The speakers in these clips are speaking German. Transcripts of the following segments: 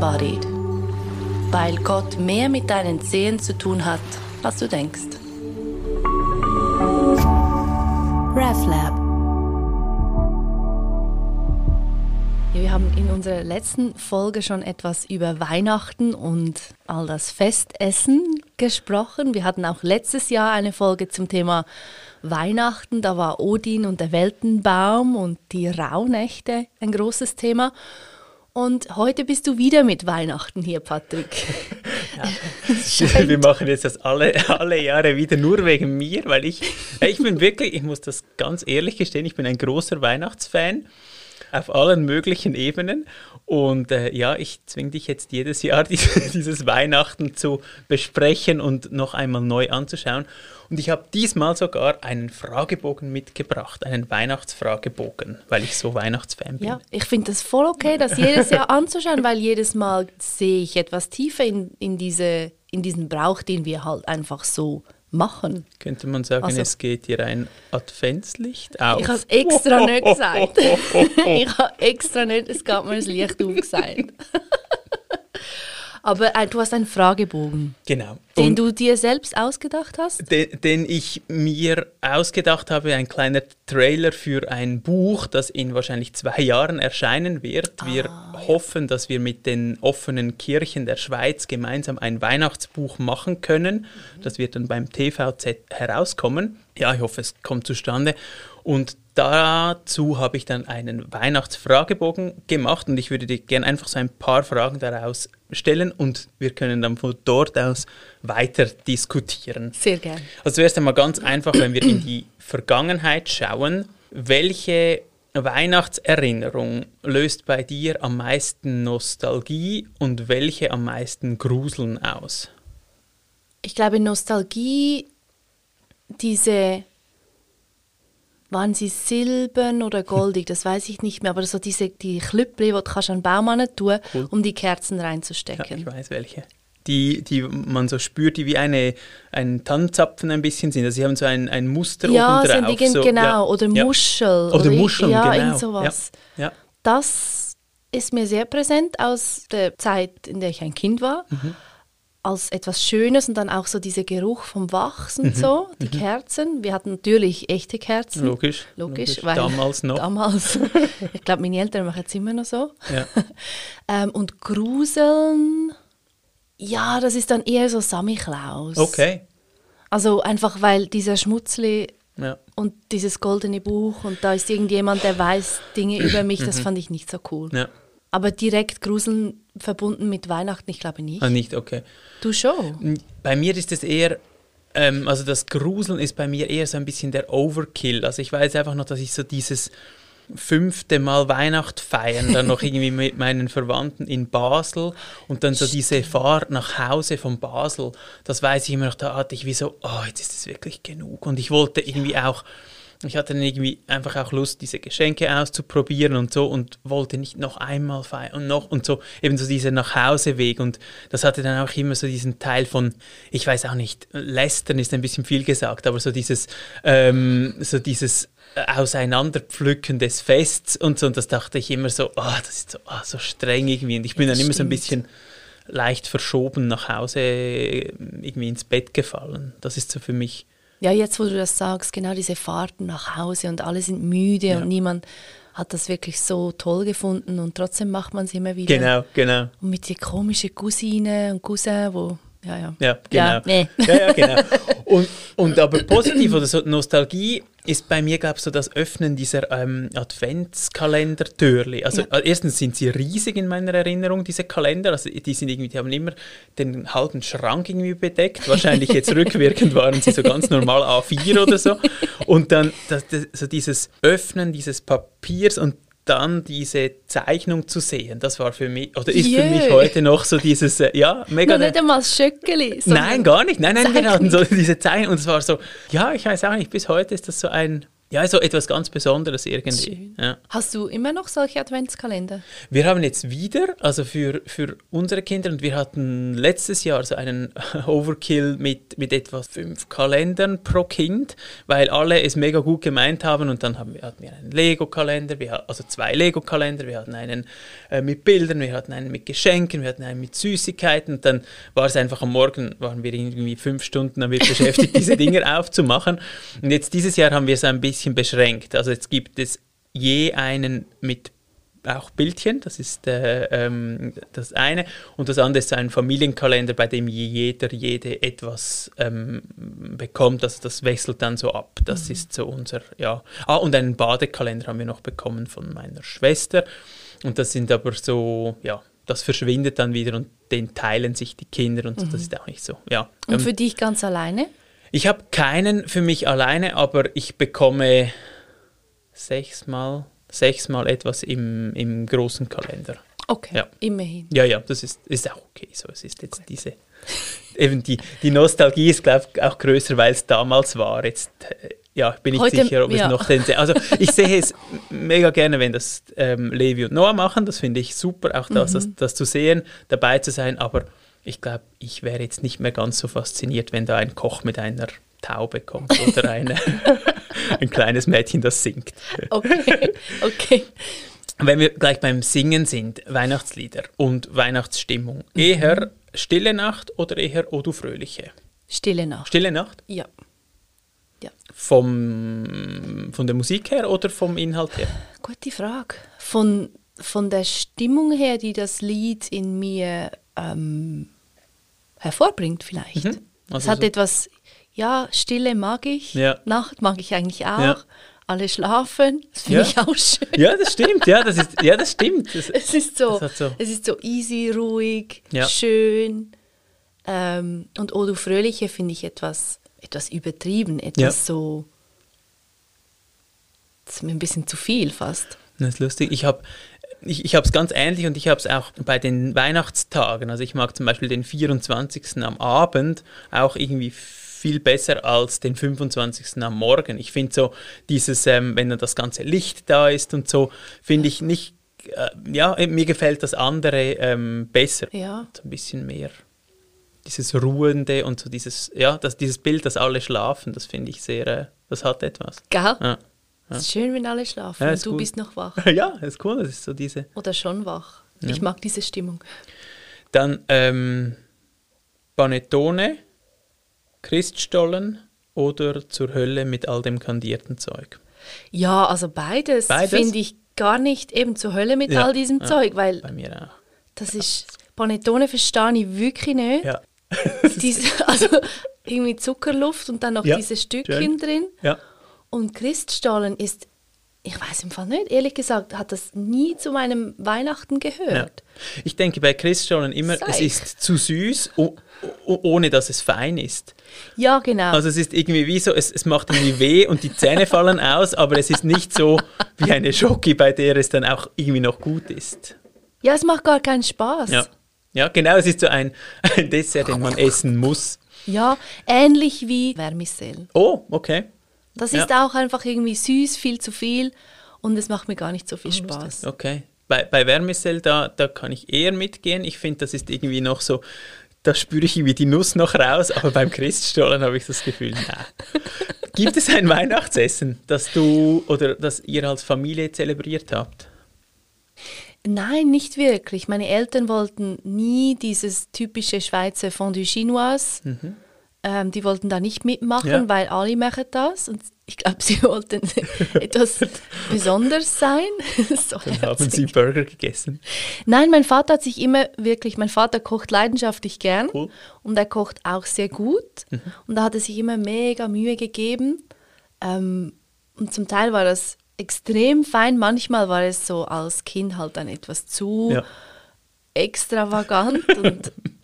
Disembodied. Weil Gott mehr mit deinen Zehen zu tun hat, als du denkst. RefLab. Wir haben in unserer letzten Folge schon etwas über Weihnachten und all das Festessen gesprochen. Wir hatten auch letztes Jahr eine Folge zum Thema Weihnachten. Da war Odin und der Weltenbaum und die Rauhnächte ein großes Thema. Und heute bist du wieder mit Weihnachten hier, Patrick. Ja. Wir machen jetzt das alle, alle Jahre wieder nur wegen mir, weil ich, ich bin wirklich, ich muss das ganz ehrlich gestehen, ich bin ein großer Weihnachtsfan auf allen möglichen Ebenen. Und äh, ja, ich zwinge dich jetzt jedes Jahr, dieses, Weihnachten zu besprechen und noch einmal neu anzuschauen. Und ich habe diesmal sogar einen Fragebogen mitgebracht, einen Weihnachtsfragebogen, weil ich so Weihnachtsfan bin. Ja, ich finde das voll okay, das jedes Jahr anzuschauen, weil jedes Mal sehe ich etwas tiefer in, in, diese, in diesen Brauch, den wir halt einfach so machen. Könnte man sagen, also, es geht hier ein Adventslicht auf? Ich habe es extra nicht gesagt. ich habe extra nicht, es gab mir das Licht aufgesagt. Aber äh, du hast einen Fragebogen. Genau. Den Und du dir selbst ausgedacht hast? Den, den, ich mir ausgedacht habe, ein kleiner Trailer für ein Buch, das in wahrscheinlich zwei Jahren erscheinen wird. Ah, wir ja. hoffen, dass wir mit den offenen Kirchen der Schweiz gemeinsam ein Weihnachtsbuch machen können. Mhm. Das wird dann beim TVZ herauskommen. Ja, ich hoffe, es kommt zustande. Und dazu habe ich dann einen Weihnachtsfragebogen gemacht und ich würde dir gerne einfach so ein paar Fragen daraus stellen und wir können dann von dort aus weiter diskutieren. Sehr gerne. Also zuerst einmal ganz einfach, wenn wir in die Vergangenheit schauen, welche Weihnachtserinnerung löst bei dir am meisten Nostalgie und welche am meisten Gruseln aus? Ich glaube, Nostalgie, diese waren sie silbern oder goldig, das weiß ich nicht mehr, aber so diese die Klüppli, die du kannst an Baum tun cool. um die Kerzen reinzustecken. Ja, ich weiß welche. Die, die man so spürt, die wie eine, ein Tannenzapfen ein bisschen sind. Also sie haben so ein, ein Muster ja, oben drauf. Sind die, so, genau, ja. oder Muschel. Oder, oder Muscheln, ja, genau. sowas. Ja. Das ist mir sehr präsent aus der Zeit, in der ich ein Kind war. Mhm als etwas Schönes und dann auch so dieser Geruch vom Wachs und mhm. so, die mhm. Kerzen. Wir hatten natürlich echte Kerzen. Logisch. Logisch, logisch. damals noch. Damals. ich glaube, meine Eltern machen es immer noch so. Ja. ähm, und Gruseln, ja, das ist dann eher so Sammy Klaus. Okay. Also einfach, weil dieser Schmutzli ja. und dieses goldene Buch und da ist irgendjemand, der weiß Dinge über mich, das mhm. fand ich nicht so cool. Ja. Aber direkt Gruseln verbunden mit Weihnachten, ich glaube nicht. Ah, nicht, okay. Du schon? Bei mir ist es eher, ähm, also das Gruseln ist bei mir eher so ein bisschen der Overkill. Also ich weiß einfach noch, dass ich so dieses fünfte Mal Weihnacht feiern, dann noch irgendwie mit meinen Verwandten in Basel und dann so diese Fahrt nach Hause von Basel, das weiß ich immer noch, da hatte ich wie so, oh, jetzt ist es wirklich genug. Und ich wollte irgendwie auch ich hatte dann irgendwie einfach auch Lust, diese Geschenke auszuprobieren und so und wollte nicht noch einmal feiern und noch und so, eben so dieser Nachhauseweg und das hatte dann auch immer so diesen Teil von, ich weiß auch nicht, lästern ist ein bisschen viel gesagt, aber so dieses, ähm, so dieses Auseinanderpflücken des Fests und so und das dachte ich immer so, oh, das ist so, oh, so streng irgendwie und ich bin ja, dann immer so ein bisschen leicht verschoben nach Hause irgendwie ins Bett gefallen. Das ist so für mich ja, jetzt wo du das sagst, genau diese Fahrten nach Hause und alle sind müde ja. und niemand hat das wirklich so toll gefunden und trotzdem macht man es immer wieder. Genau, genau. Und mit die komischen Cousine und Cousin, wo ja, ja. Ja, genau. Ja, nee. ja, ja, genau. Und, und aber positiv oder so Nostalgie ist bei mir, glaube ich, so das Öffnen dieser ähm, Adventskalender-Türli. Also ja. erstens sind sie riesig in meiner Erinnerung, diese Kalender. Also die sind irgendwie, die haben immer den halben Schrank irgendwie bedeckt. Wahrscheinlich jetzt rückwirkend waren sie so ganz normal A4 oder so. Und dann das, das, so dieses Öffnen dieses Papiers und dann diese Zeichnung zu sehen, das war für mich, oder ist Jö. für mich heute noch so dieses, äh, ja, mega. Noch nicht einmal Schöckeli. Nein, gar nicht. Nein, nein, wir hatten so diese Zeichnung und es war so, ja, ich weiß auch nicht, bis heute ist das so ein ja, so etwas ganz Besonderes irgendwie. Ja. Hast du immer noch solche Adventskalender? Wir haben jetzt wieder, also für, für unsere Kinder, und wir hatten letztes Jahr so einen Overkill mit, mit etwa fünf Kalendern pro Kind, weil alle es mega gut gemeint haben und dann haben wir, hatten wir einen Lego-Kalender, also zwei Lego-Kalender, wir hatten einen äh, mit Bildern, wir hatten einen mit Geschenken, wir hatten einen mit Süßigkeiten und dann war es einfach am Morgen, waren wir irgendwie fünf Stunden damit beschäftigt, diese Dinger aufzumachen und jetzt dieses Jahr haben wir es ein bisschen beschränkt, also jetzt gibt es je einen mit auch Bildchen, das ist äh, ähm, das eine. Und das andere ist ein Familienkalender, bei dem jeder, jede etwas ähm, bekommt. Also das wechselt dann so ab. Das ist so unser, ja. Ah, und einen Badekalender haben wir noch bekommen von meiner Schwester. Und das sind aber so, ja, das verschwindet dann wieder und den teilen sich die Kinder und so. das ist auch nicht so, ja. Und Ähm, für dich ganz alleine? Ich habe keinen für mich alleine, aber ich bekomme sechsmal, sechsmal etwas im, im großen Kalender. Okay, Ja. immerhin. Ja, ja, das ist, ist auch okay. So, es ist jetzt diese. Eben die, die Nostalgie ist, glaube ich, auch größer, weil es damals war. Jetzt äh, ja, bin ich Heute- sicher, ob ja. es noch den. Also ich sehe es mega gerne, wenn das ähm, Levi und Noah machen. Das finde ich super, auch das, Mhm. das, das zu sehen, dabei zu sein. Aber ich glaube, ich wäre jetzt nicht mehr ganz so fasziniert, wenn da ein Koch mit einer Taube kommt oder eine, ein kleines Mädchen, das singt. Okay, okay. Wenn wir gleich beim Singen sind, Weihnachtslieder und Weihnachtsstimmung, eher Stille Nacht oder eher O du Fröhliche? Stille Nacht. Stille Nacht? Ja. Ja. Vom, von der Musik her oder vom Inhalt her? Gute Frage. Von, von der Stimmung her, die das Lied in mir ähm, hervorbringt, vielleicht. Mhm. es Also hat so- etwas, ja, Stille mag ich, Ja. Nacht mag ich eigentlich auch. Ja. Alle schlafen, das finde Ja. ich auch schön. Ja, das stimmt, ja, das, ist, ja, das stimmt. Das, Es ist so, so- es ist so easy, ruhig, schön. Ähm, und O du Fröhliche finde ich etwas, etwas übertrieben, etwas so, das ist mir ein bisschen zu viel fast. Das ist lustig. Ich habe ich, ich es ganz ähnlich und ich habe es auch bei den Weihnachtstagen. Also ich mag zum Beispiel den 24. am Abend auch irgendwie viel besser als den 25. am Morgen. Ich finde so dieses, ähm, wenn dann das ganze Licht da ist und so, finde ich nicht, äh, ja, mir gefällt das andere ähm, besser. Ja. So ein bisschen mehr dieses Ruhende und so dieses, ja, das, dieses Bild, dass alle schlafen, das finde ich sehr, äh, das hat etwas. Gell? Ja. Es ist schön, wenn alle schlafen Ja, und du gut. bist noch wach. ja, ist cool, das ist so diese. Oder schon wach. Ich mag diese Stimmung. Dann ähm, Panettone, Christstollen oder zur Hölle mit all dem kandierten Zeug. Ja, also beides, Beides? finde ich gar nicht eben zur Hölle mit Ja, all diesem ja. Zeug, weil Bei mir auch. das ist, Panettone verstehe ich wirklich nicht. Ja. Diese, also irgendwie Zuckerluft und dann noch Ja, diese Stückchen schön. drin. Ja. Und Christstollen ist, ich weiß im Fall nicht, ehrlich gesagt, hat das nie zu meinem Weihnachten ja. gehört. Ich denke bei Christstollen immer, es Seich. ist zu süß, o- o- ohne dass es fein ist. Ja, genau. Also es ist irgendwie wie so, es, es macht irgendwie weh und die Zähne fallen aus, aber es ist nicht so wie eine Schoki, bei der es dann auch irgendwie noch gut ist. ja, es macht gar keinen Spaß. Ja, ja genau, es ist so ein, ein Dessert, den man essen muss. Ja, ähnlich wie Vermicell. Oh, okay. Das Ja. ist auch einfach irgendwie süß, viel zu viel und es macht mir gar nicht so viel Spaß. Okay. Bei, bei Vermicell, da, da kann ich eher mitgehen. Ich finde, das ist irgendwie noch so, da spüre ich irgendwie die Nuss noch raus, aber beim Christstollen habe ich das Gefühl, na. Gibt es ein Weihnachtsessen, das du oder das ihr als Familie zelebriert habt? Nein, nicht wirklich. Meine Eltern wollten nie dieses typische Schweizer Fondue Chinoise. Ähm, die wollten da nicht mitmachen, Ja. weil alle machen das. Und ich glaube, sie wollten etwas Besonderes sein. so Dann haben sie Burger gegessen. Nein, mein Vater hat sich immer wirklich, mein Vater kocht leidenschaftlich gern Cool. und er kocht auch sehr gut und da hat er sich immer mega Mühe gegeben ähm, und zum Teil war das extrem fein, manchmal war es so als Kind halt dann etwas zu Ja. extravagant und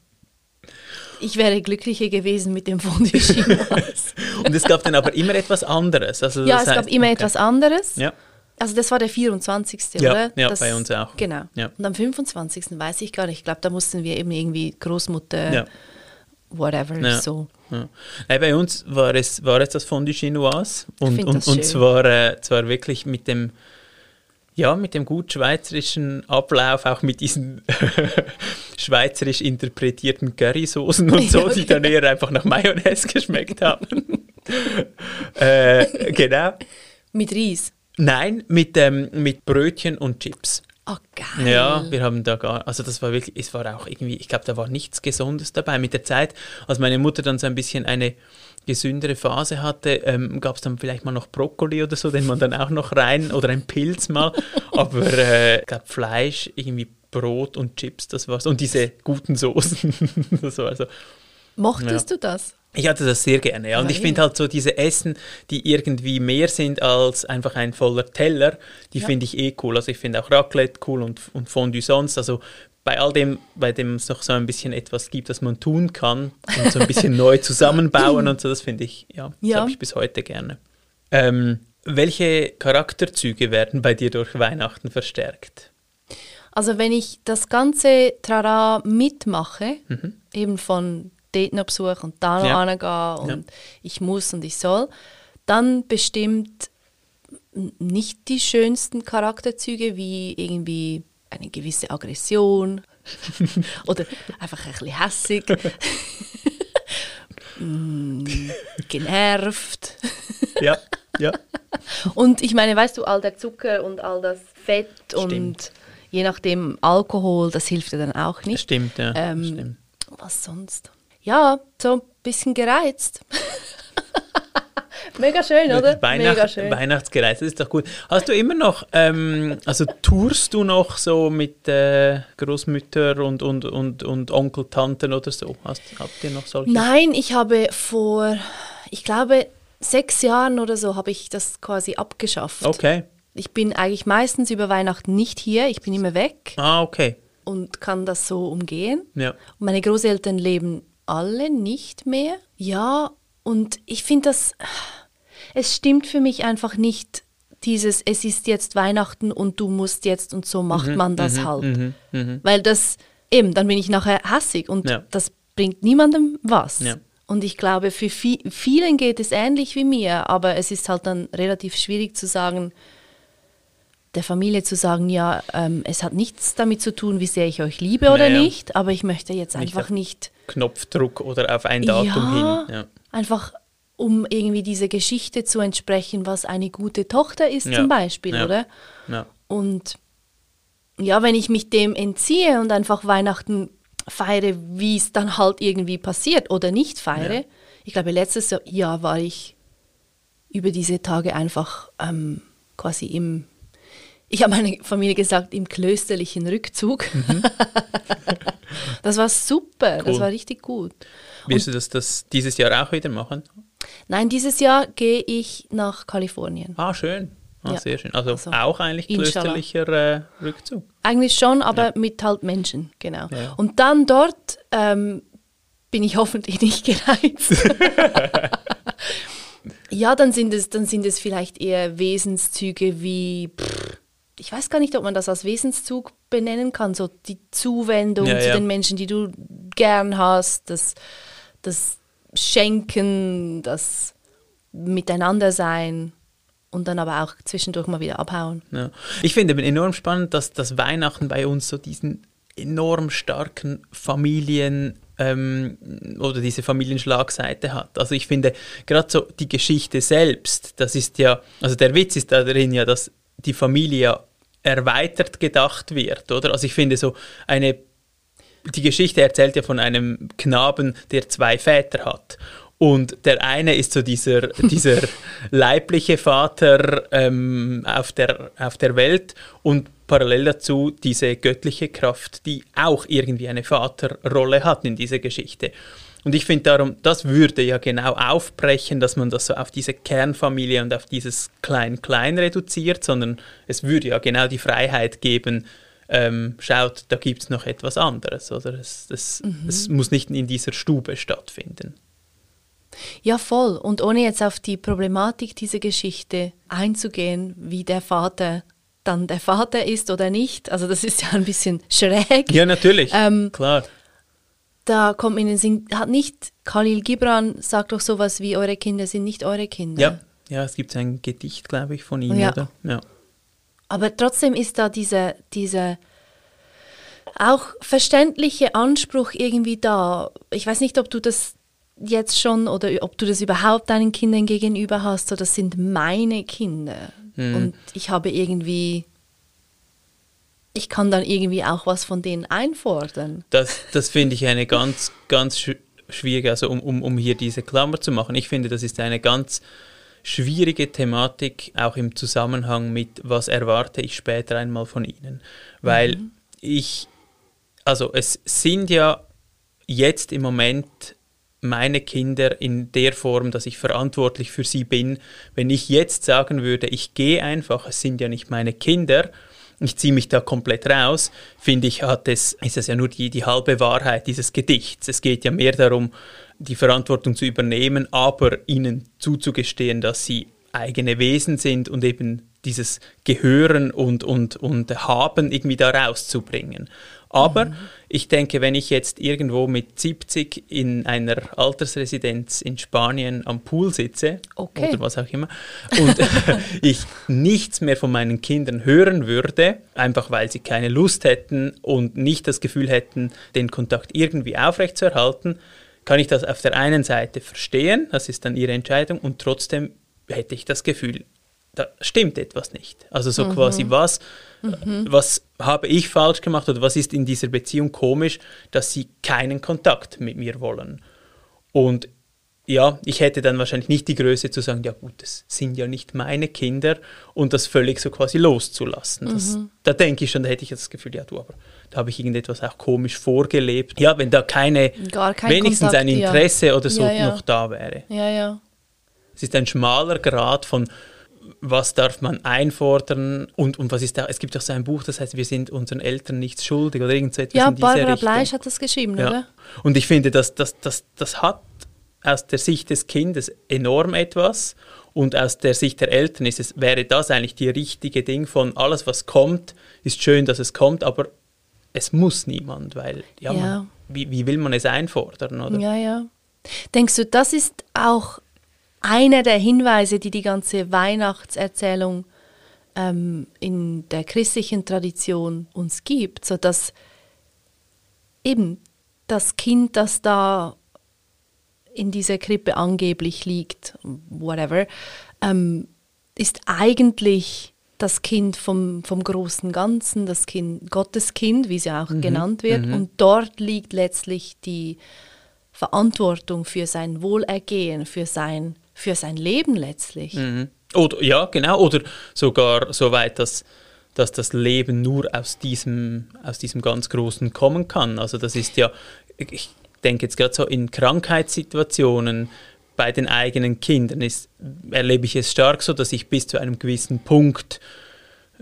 ich wäre glücklicher gewesen mit dem Fondue Chinoise. Und es gab dann aber immer etwas anderes. Also ja, es gab heißt- immer okay. etwas anderes. Ja. Also das war der 24. Ja, oder? ja, das, bei uns auch. Genau. Ja. Und am 25. weiß ich gar nicht. Ich glaube, da mussten wir eben irgendwie Großmutter, Ja. whatever, Ja. so. Ja. Nein, bei uns war es, war es das Fondue Chinoise und, und, das und zwar, äh, zwar wirklich mit dem, ja, mit dem gut schweizerischen Ablauf, auch mit diesen schweizerisch interpretierten Currysoßen und so, Ja, die dann eher einfach nach Mayonnaise geschmeckt haben. äh, genau. Mit Reis. Nein, mit, ähm, mit Brötchen und Chips. Ah, geil. Ja, wir haben da gar, also das war wirklich, es war auch irgendwie, ich glaube, da war nichts Gesundes dabei. Mit der Zeit, als meine Mutter dann so ein bisschen eine gesündere Phase hatte, ähm, gab es dann vielleicht mal noch Brokkoli oder so, den man dann auch noch rein, oder ein Pilz mal. Aber äh, ich glaube, Fleisch, irgendwie Brot und Chips, das war's. Und diese guten Soßen. das war so. Mochtest du das? Ich hatte das sehr gerne, ja. Und ich ja. finde halt so diese Essen, die irgendwie mehr sind als einfach ein voller Teller, die Ja. finde ich eh cool. Also ich finde auch Raclette cool und, und Fondue sonst. Also bei all dem, bei dem es noch so ein bisschen etwas gibt, das man tun kann und so ein bisschen neu zusammenbauen und so, das finde ich, ja, das Ja. habe ich bis heute gerne. Ähm, welche Charakterzüge werden bei dir durch Weihnachten verstärkt? Also wenn ich das ganze Trara mitmache, Mhm. eben von dort noch Besuch und da noch Ja. hingehen und ich muss und ich soll, dann bestimmt nicht die schönsten Charakterzüge wie irgendwie eine gewisse Aggression oder einfach ein bisschen hässig, Mm, genervt. Ja, ja. Und ich meine, weißt du, all der Zucker und all das Fett und Stimmt. je nachdem Alkohol, das hilft ja dann auch nicht. Stimmt, ja. Ähm, stimmt. Was sonst? Ja, so ein bisschen gereizt. Mega schön, oder? Mega Weihnacht, schön. Weihnachtsgereise, das ist doch gut. Hast du immer noch, ähm, also tourst du noch so mit äh, Großmütter und, und, und, und Onkel, Tanten oder so? Hast, habt ihr noch solche? Nein, ich habe vor, ich glaube, sechs Jahren oder so habe ich das quasi abgeschafft. Okay. Ich bin eigentlich meistens über Weihnachten nicht hier, ich bin immer weg Ah, okay. und kann das so umgehen. Ja. Und meine Großeltern leben alle nicht mehr. Ja, und ich finde das, es stimmt für mich einfach nicht, dieses, es ist jetzt Weihnachten und du musst jetzt und so macht man das halt. Mhm, mhm. Weil das, eben, dann bin ich nachher hassig und Ja. das bringt niemandem was. Ja. Und ich glaube, für vi vielen geht es ähnlich wie mir, aber es ist halt dann relativ schwierig zu sagen, der Familie zu sagen, ja, ähm, es hat nichts damit zu tun, wie sehr ich euch liebe oder Naja. nicht, aber ich möchte jetzt einfach nicht, Knopfdruck oder auf ein Datum ja, hin. Ja. einfach um irgendwie diese Geschichte zu entsprechen, was eine gute Tochter ist Ja. zum Beispiel, Ja. oder? Ja. Und ja, wenn ich mich dem entziehe und einfach Weihnachten feiere, wie es dann halt irgendwie passiert oder nicht feiere. Ich glaube, letztes Jahr war ich über diese Tage einfach ähm, quasi im, ich habe meiner Familie gesagt, im klösterlichen Rückzug. das war super, das Cool. war richtig gut. Wirst du das, das dieses Jahr auch wieder machen? Nein, dieses Jahr gehe ich nach Kalifornien. Ah, schön. Ah, Ja. Sehr schön. Also, Also, auch eigentlich klösterlicher äh, Rückzug. Eigentlich schon, aber mit halt Menschen, genau. Ja. Und dann dort ähm, bin ich hoffentlich nicht gereizt. ja, dann sind, es, dann sind es vielleicht eher Wesenszüge wie, pff, ich weiß gar nicht, ob man das als Wesenszug benennen kann, so die Zuwendung Ja, zu ja. den Menschen, die du gern hast, das, das Schenken, das Miteinandersein und dann aber auch zwischendurch mal wieder abhauen. Ja. Ich finde eben enorm spannend, dass das Weihnachten bei uns so diesen enorm starken Familien ähm, oder diese Familienschlagseite hat. Also ich finde gerade so die Geschichte selbst, das ist ja, also der Witz ist da drin ja, dass die Familie erweitert gedacht wird, oder? Also ich finde so eine die Geschichte erzählt ja von einem Knaben, der zwei Väter hat. Und der eine ist so dieser, dieser leibliche Vater ähm, auf, der, auf der Welt und parallel dazu diese göttliche Kraft, die auch irgendwie eine Vaterrolle hat in dieser Geschichte. Und ich finde darum, das würde ja genau aufbrechen, dass man das so auf diese Kernfamilie und auf dieses Klein-Klein reduziert, sondern es würde ja genau die Freiheit geben, ähm, schaut, da gibt es noch etwas anderes. Oder es, es, es muss nicht in dieser Stube stattfinden. Ja, voll. Und ohne jetzt auf die Problematik dieser Geschichte einzugehen, wie der Vater dann der Vater ist oder nicht, also das ist ja ein bisschen schräg. Ja, natürlich, Ähm, klar. da kommt mir in den Sinn, hat nicht Khalil Gibran sagt doch sowas wie, eure Kinder sind nicht eure Kinder. Ja, ja es gibt ein Gedicht, glaube ich, von ihm, Ja. oder? Ja. Aber trotzdem ist da diese, diese auch verständliche Anspruch irgendwie da. Ich weiß nicht, ob du das jetzt schon oder ob du das überhaupt deinen Kindern gegenüber hast, so das sind meine Kinder. Und ich habe irgendwie, ich kann dann irgendwie auch was von denen einfordern. Das, das finde ich eine ganz, ganz sch schwierige, also um, um, um hier diese Klammer zu machen. Ich finde, das ist eine ganz schwierige Thematik, auch im Zusammenhang mit, was erwarte ich später einmal von Ihnen. Weil ich, also es sind ja jetzt im Moment meine Kinder in der Form, dass ich verantwortlich für sie bin. Wenn ich jetzt sagen würde, ich gehe einfach, es sind ja nicht meine Kinder, ich ziehe mich da komplett raus, finde ich, hat es, ist es ja nur die, die halbe Wahrheit dieses Gedichts. Es geht ja mehr darum, die Verantwortung zu übernehmen, aber ihnen zuzugestehen, dass sie eigene Wesen sind und eben dieses Gehören und, und, und Haben irgendwie da rauszubringen. Aber ich denke, wenn ich jetzt irgendwo mit 70 in einer Altersresidenz in Spanien am Pool sitze Okay. oder was auch immer und ich nichts mehr von meinen Kindern hören würde, einfach weil sie keine Lust hätten und nicht das Gefühl hätten, den Kontakt irgendwie aufrechtzuerhalten, kann ich das auf der einen Seite verstehen, das ist dann ihre Entscheidung, und trotzdem hätte ich das Gefühl, da stimmt etwas nicht. Also so quasi, was, was habe ich falsch gemacht oder was ist in dieser Beziehung komisch, dass sie keinen Kontakt mit mir wollen. Und ja, ich hätte dann wahrscheinlich nicht die Größe zu sagen, ja gut, das sind ja nicht meine Kinder und das völlig so quasi loszulassen. Das, Da denke ich schon, da hätte ich das Gefühl, ja du, aber da habe ich irgendetwas auch komisch vorgelebt. Ja, wenn da keine, kein wenigstens Kontakt, ein ja. Interesse oder so Ja, ja. noch da wäre. Ja, ja. Es ist ein schmaler Grad von, was darf man einfordern und, und was ist da, es gibt auch so ein Buch, das heißt, wir sind unseren Eltern nichts schuldig oder irgend so etwas Ja, in Barbara Richtung. Bleisch hat das geschrieben, Ja. oder? Und ich finde, das, das, das, das hat aus der Sicht des Kindes enorm etwas und aus der Sicht der Eltern ist es, wäre das eigentlich die richtige Ding von alles, was kommt, ist schön, dass es kommt, aber es muss niemand, weil ja, Ja. Man, wie, wie will man es einfordern, oder? Ja, ja. Denkst du, das ist auch einer der Hinweise, die die ganze Weihnachtserzählung ähm, in der christlichen Tradition uns gibt, so dass eben das Kind, das da in dieser Krippe angeblich liegt, whatever, ähm, ist eigentlich das Kind vom, vom großen Ganzen, das Kind, Gottes Kind, wie es ja auch genannt wird. Und dort liegt letztlich die Verantwortung für sein Wohlergehen, für sein, für sein Leben letztlich. Mhm. Oder, ja, genau. Oder sogar so weit, dass, dass das Leben nur aus diesem, aus diesem ganz Großen kommen kann. Also das ist ja, ich denke jetzt gerade so in Krankheitssituationen bei den eigenen Kindern ist, erlebe ich es stark so, dass ich bis zu einem gewissen Punkt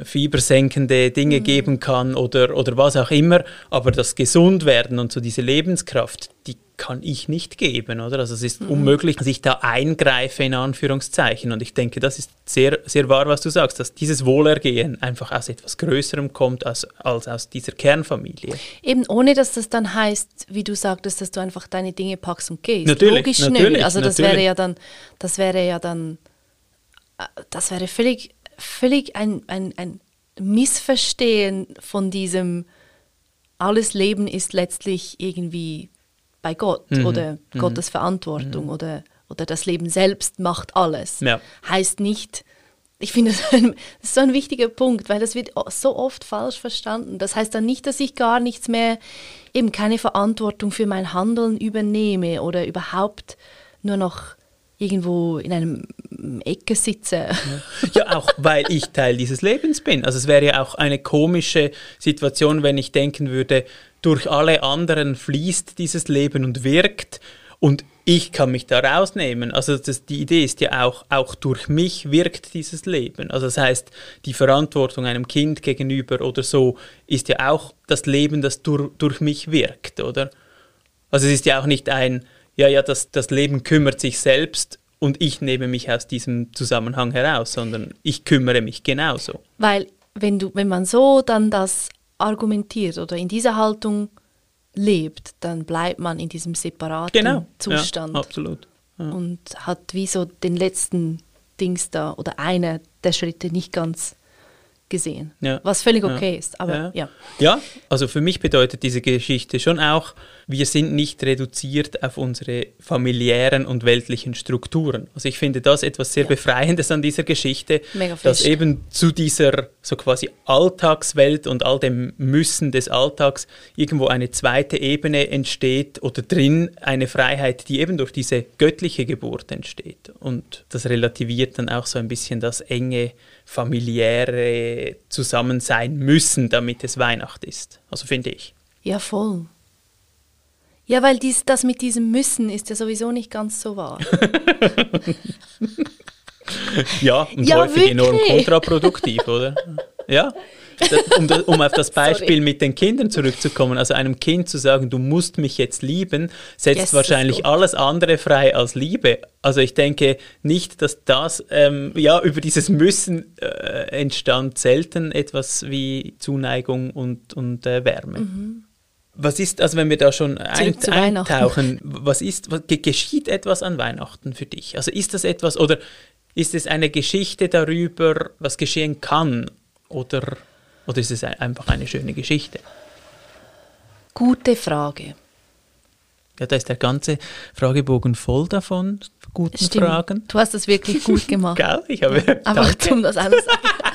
fiebersenkende Dinge geben kann oder, oder was auch immer, aber das Gesundwerden und so diese Lebenskraft, die kann ich nicht geben, oder? Also es ist unmöglich, dass ich da eingreife, in Anführungszeichen. Und ich denke, das ist sehr, sehr wahr, was du sagst, dass dieses Wohlergehen einfach aus etwas Größerem kommt als, als aus dieser Kernfamilie. Eben ohne, dass das dann heißt, wie du sagtest, dass du einfach deine Dinge packst und gehst. Natürlich, Logisch natürlich, nicht. Also das natürlich. wäre ja dann, das wäre ja dann, äh, das wäre völlig, völlig ein, ein, ein Missverstehen von diesem, alles Leben ist letztlich irgendwie bei Gott Mhm, oder Gottes Verantwortung oder, oder das Leben selbst macht alles. Ja. Heißt nicht, ich finde, das ist so ein wichtiger Punkt, weil das wird so oft falsch verstanden. Das heißt dann nicht, dass ich gar nichts mehr, eben keine Verantwortung für mein Handeln übernehme oder überhaupt nur noch irgendwo in einem Ecke sitze. Ja, auch weil ich Teil dieses Lebens bin. Also es wäre ja auch eine komische Situation, wenn ich denken würde, durch alle anderen fließt dieses Leben und wirkt und ich kann mich da rausnehmen. Also das, die Idee ist ja auch, auch durch mich wirkt dieses Leben. Also das heißt, die Verantwortung einem Kind gegenüber oder so ist ja auch das Leben, das durch, durch mich wirkt, oder? Also es ist ja auch nicht ein, ja, ja, das, das Leben kümmert sich selbst und ich nehme mich aus diesem Zusammenhang heraus, sondern ich kümmere mich genauso. Weil wenn du, wenn man so dann das argumentiert oder in dieser Haltung lebt, dann bleibt man in diesem separaten Genau. Zustand Ja, absolut. Ja. und hat wie so den letzten Dings da oder einer der Schritte nicht ganz gesehen. Ja. Was völlig Ja. okay ist. Aber Ja. ja. Ja, also für mich bedeutet diese Geschichte schon auch, wir sind nicht reduziert auf unsere familiären und weltlichen Strukturen. Also ich finde das etwas sehr Ja. Befreiendes an dieser Geschichte, dass eben zu dieser so quasi Alltagswelt und all dem Müssen des Alltags irgendwo eine zweite Ebene entsteht oder drin eine Freiheit, die eben durch diese göttliche Geburt entsteht. Und das relativiert dann auch so ein bisschen das enge familiäre Zusammensein müssen, damit es Weihnacht ist. Also finde ich. Ja, voll. Ja, weil dies, das mit diesem Müssen ist ja sowieso nicht ganz so wahr. Ja, und Ja, häufig enorm wirklich. kontraproduktiv, oder? Ja. Um, um auf das Beispiel mit den Kindern zurückzukommen, also einem Kind zu sagen, du musst mich jetzt lieben, setzt Yes, wahrscheinlich alles andere frei als Liebe. Also ich denke nicht, dass das ähm, ja über dieses Müssen äh, entstand selten etwas wie Zuneigung und, und äh, Wärme. Was ist, also wenn wir da schon ein, Mhm. Eintauchen, was ist, was, ge- geschieht etwas an Weihnachten für dich? Also ist das etwas oder ist es eine Geschichte darüber, was geschehen kann oder, oder ist es ein- einfach eine schöne Geschichte? Gute Frage. Ja, da ist der ganze Fragebogen voll davon, guten Stimmt. Fragen. Du hast das wirklich gut gemacht. Gell? Ich habe, Einfach zum das alles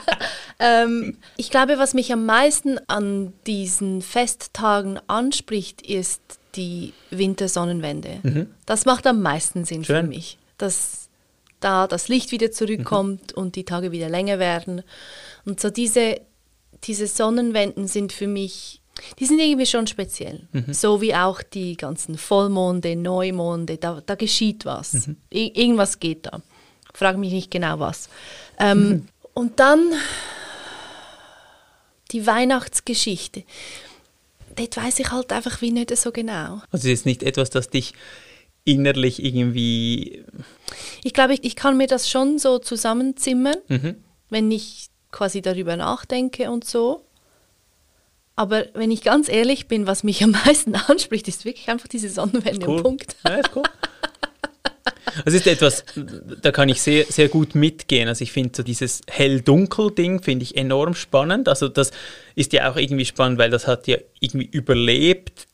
ähm, ich glaube, was mich am meisten an diesen Festtagen anspricht, ist die Wintersonnenwende. Das macht am meisten Sinn für Mhm. Schön. mich. Dass da das Licht wieder zurückkommt Mhm. und die Tage wieder länger werden. Und so diese, diese Sonnenwenden sind für mich, die sind irgendwie schon speziell. Mhm. So wie auch die ganzen Vollmonde, Neumonde, da, da geschieht was. Mhm. Irgendwas geht da. Frage mich nicht genau was. Ähm, Mhm. Und dann die Weihnachtsgeschichte. Dort weiß ich halt einfach wie nicht so genau. Also es ist nicht etwas, das dich innerlich irgendwie... Ich glaube, ich, ich kann mir das schon so zusammenzimmern, Mhm. wenn ich quasi darüber nachdenke und so. Aber wenn ich ganz ehrlich bin, was mich am meisten anspricht, ist wirklich einfach diese Sonnenwende. Cool. Punkt. Ja, ist cool. Es ist etwas, da kann ich sehr, sehr gut mitgehen. Also ich finde so dieses Hell-Dunkel-Ding finde ich enorm spannend. Also das ist ja auch irgendwie spannend, weil das hat ja irgendwie überlebt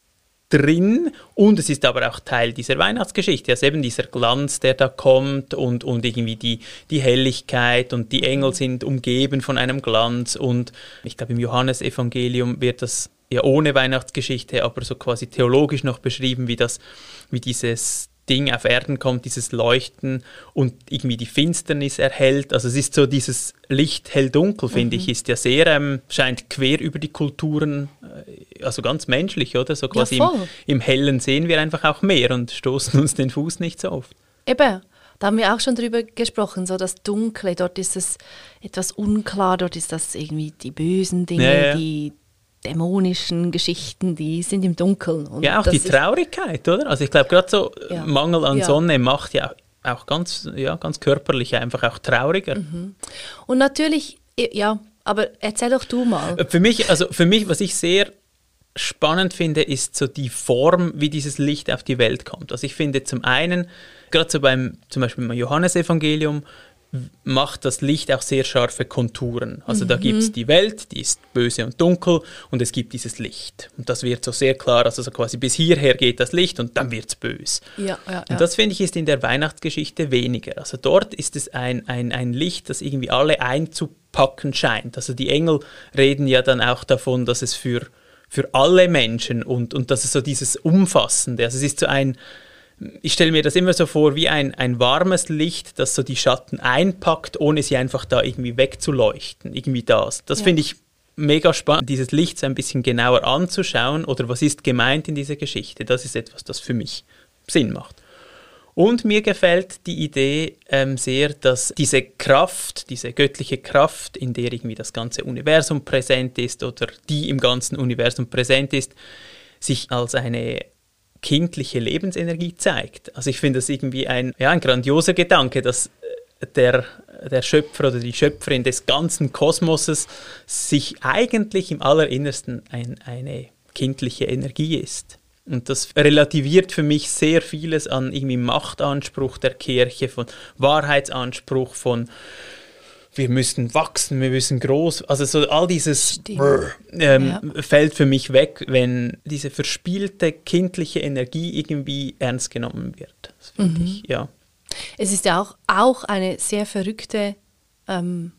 drin und es ist aber auch Teil dieser Weihnachtsgeschichte. Also eben dieser Glanz, der da kommt und, und irgendwie die, die Helligkeit und die Engel sind umgeben von einem Glanz und ich glaube im Johannesevangelium wird das ja ohne Weihnachtsgeschichte, aber so quasi theologisch noch beschrieben, wie das, wie dieses Ding auf Erden kommt, dieses Leuchten und irgendwie die Finsternis erhält. Also es ist so dieses Licht hell dunkel, finde ich, ist ja sehr, ähm, scheint quer über die Kulturen, äh, also ganz menschlich, oder? So quasi im, voll. im Hellen sehen wir einfach auch mehr und stoßen uns den Fuß nicht so oft. Eben, da haben wir auch schon drüber gesprochen, so das Dunkle, dort ist es etwas unklar, dort ist das irgendwie die bösen Dinge, Ja, ja. die dämonischen Geschichten, die sind im Dunkeln. Und Ja, auch die Traurigkeit, oder? Also ich glaube, gerade so äh, Ja. Mangel an Ja. Sonne macht ja auch, ganz, ja, ganz körperlich einfach auch trauriger. Und natürlich, ja, aber erzähl doch du mal. Für mich, also für mich, was ich sehr spannend finde, ist so die Form, wie dieses Licht auf die Welt kommt. Also ich finde zum einen, gerade so beim, zum Beispiel beim Johannesevangelium, macht das Licht auch sehr scharfe Konturen. Also da gibt es die Welt, die ist böse und dunkel und es gibt dieses Licht. Und das wird so sehr klar, also so quasi bis hierher geht das Licht und dann wird es böse. Ja, ja, ja. Und das finde ich ist in der Weihnachtsgeschichte weniger. Also dort ist es ein, ein, ein Licht, das irgendwie alle einzupacken scheint. Also die Engel reden ja dann auch davon, dass es für, für alle Menschen und, und dass es so dieses Umfassende, also es ist so ein, ich stelle mir das immer so vor wie ein, ein warmes Licht, das so die Schatten einpackt, ohne sie einfach da irgendwie wegzuleuchten. Irgendwie das. Das Ja. finde ich mega spannend, dieses Licht so ein bisschen genauer anzuschauen oder was ist gemeint in dieser Geschichte. Das ist etwas, das für mich Sinn macht. Und mir gefällt die Idee ähm, sehr, dass diese Kraft, diese göttliche Kraft, in der irgendwie das ganze Universum präsent ist oder die im ganzen Universum präsent ist, sich als eine kindliche Lebensenergie zeigt. Also ich finde das irgendwie ein, ja, ein grandioser Gedanke, dass äh, der, der Schöpfer oder die Schöpferin des ganzen Kosmoses sich eigentlich im Allerinnersten ein, eine kindliche Energie ist. Und das relativiert für mich sehr vieles an irgendwie Machtanspruch der Kirche, von Wahrheitsanspruch, von wir müssen wachsen, wir müssen groß. Also so all dieses ähm, ja. fällt für mich weg, wenn diese verspielte kindliche Energie irgendwie ernst genommen wird. Das finde mhm. ich, ja. Es ist ja auch, auch eine sehr verrückte ähm,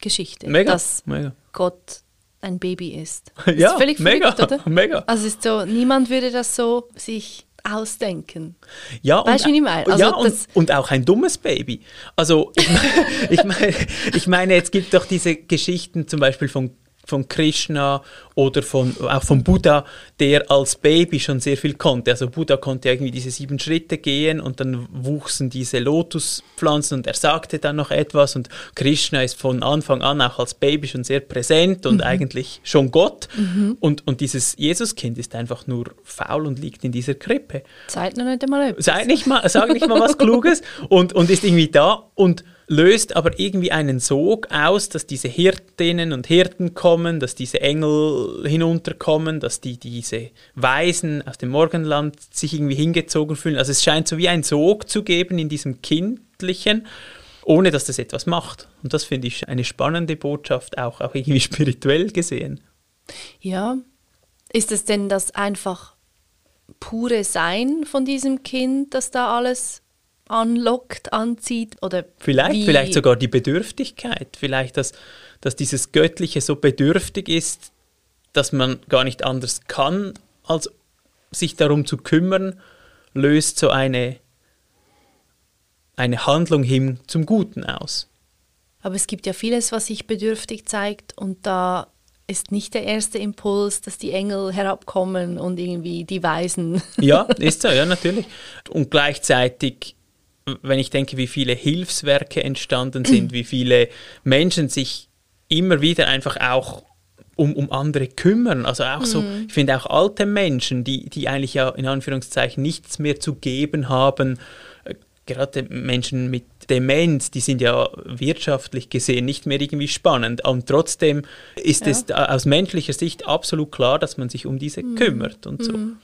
Geschichte, mega, dass mega. Gott ein Baby ist. ja, ist völlig mega, verrückt, oder? mega. Also ist so, niemand würde das so sich ausdenken. Ja, weißt du, wie ich meine? Also ja und, und, auch ein dummes Baby. Also ich meine, ich meine, ich meine, es gibt doch diese Geschichten zum Beispiel von von Krishna oder von, auch von Buddha, der als Baby schon sehr viel konnte. Also Buddha konnte irgendwie diese sieben Schritte gehen und dann wuchsen diese Lotuspflanzen und er sagte dann noch etwas und Krishna ist von Anfang an auch als Baby schon sehr präsent und mhm. eigentlich schon Gott. Mhm. Und, und dieses Jesuskind ist einfach nur faul und liegt in dieser Krippe. Seid noch nicht einmal etwas. Seid nicht mal, sag nicht mal was Kluges und, und ist irgendwie da und löst aber irgendwie einen Sog aus, dass diese Hirtinnen und Hirten kommen, dass diese Engel hinunterkommen, dass die, diese Weisen aus dem Morgenland sich irgendwie hingezogen fühlen. Also es scheint so wie ein Sog zu geben in diesem Kindlichen, ohne dass das etwas macht. Und das finde ich eine spannende Botschaft, auch, auch irgendwie spirituell gesehen. Ja, ist es denn das einfach pure Sein von diesem Kind, das da alles anlockt, anzieht oder vielleicht wie? vielleicht sogar die Bedürftigkeit, vielleicht dass, dass dieses Göttliche so bedürftig ist, dass man gar nicht anders kann, als sich darum zu kümmern, löst so eine eine Handlung hin zum Guten aus. Aber es gibt ja vieles, was sich bedürftig zeigt und da ist nicht der erste Impuls, dass die Engel herabkommen und irgendwie die Weisen. Ja, ist so, ja, natürlich. Und gleichzeitig wenn ich denke, wie viele Hilfswerke entstanden sind, wie viele Menschen sich immer wieder einfach auch um, um andere kümmern. Also auch so, mhm. ich finde auch alte Menschen, die, die eigentlich ja in Anführungszeichen nichts mehr zu geben haben, äh, gerade Menschen mit Demenz, die sind ja wirtschaftlich gesehen nicht mehr irgendwie spannend. Und trotzdem ist ja. es aus menschlicher Sicht absolut klar, dass man sich um diese mhm. kümmert und so. Mhm.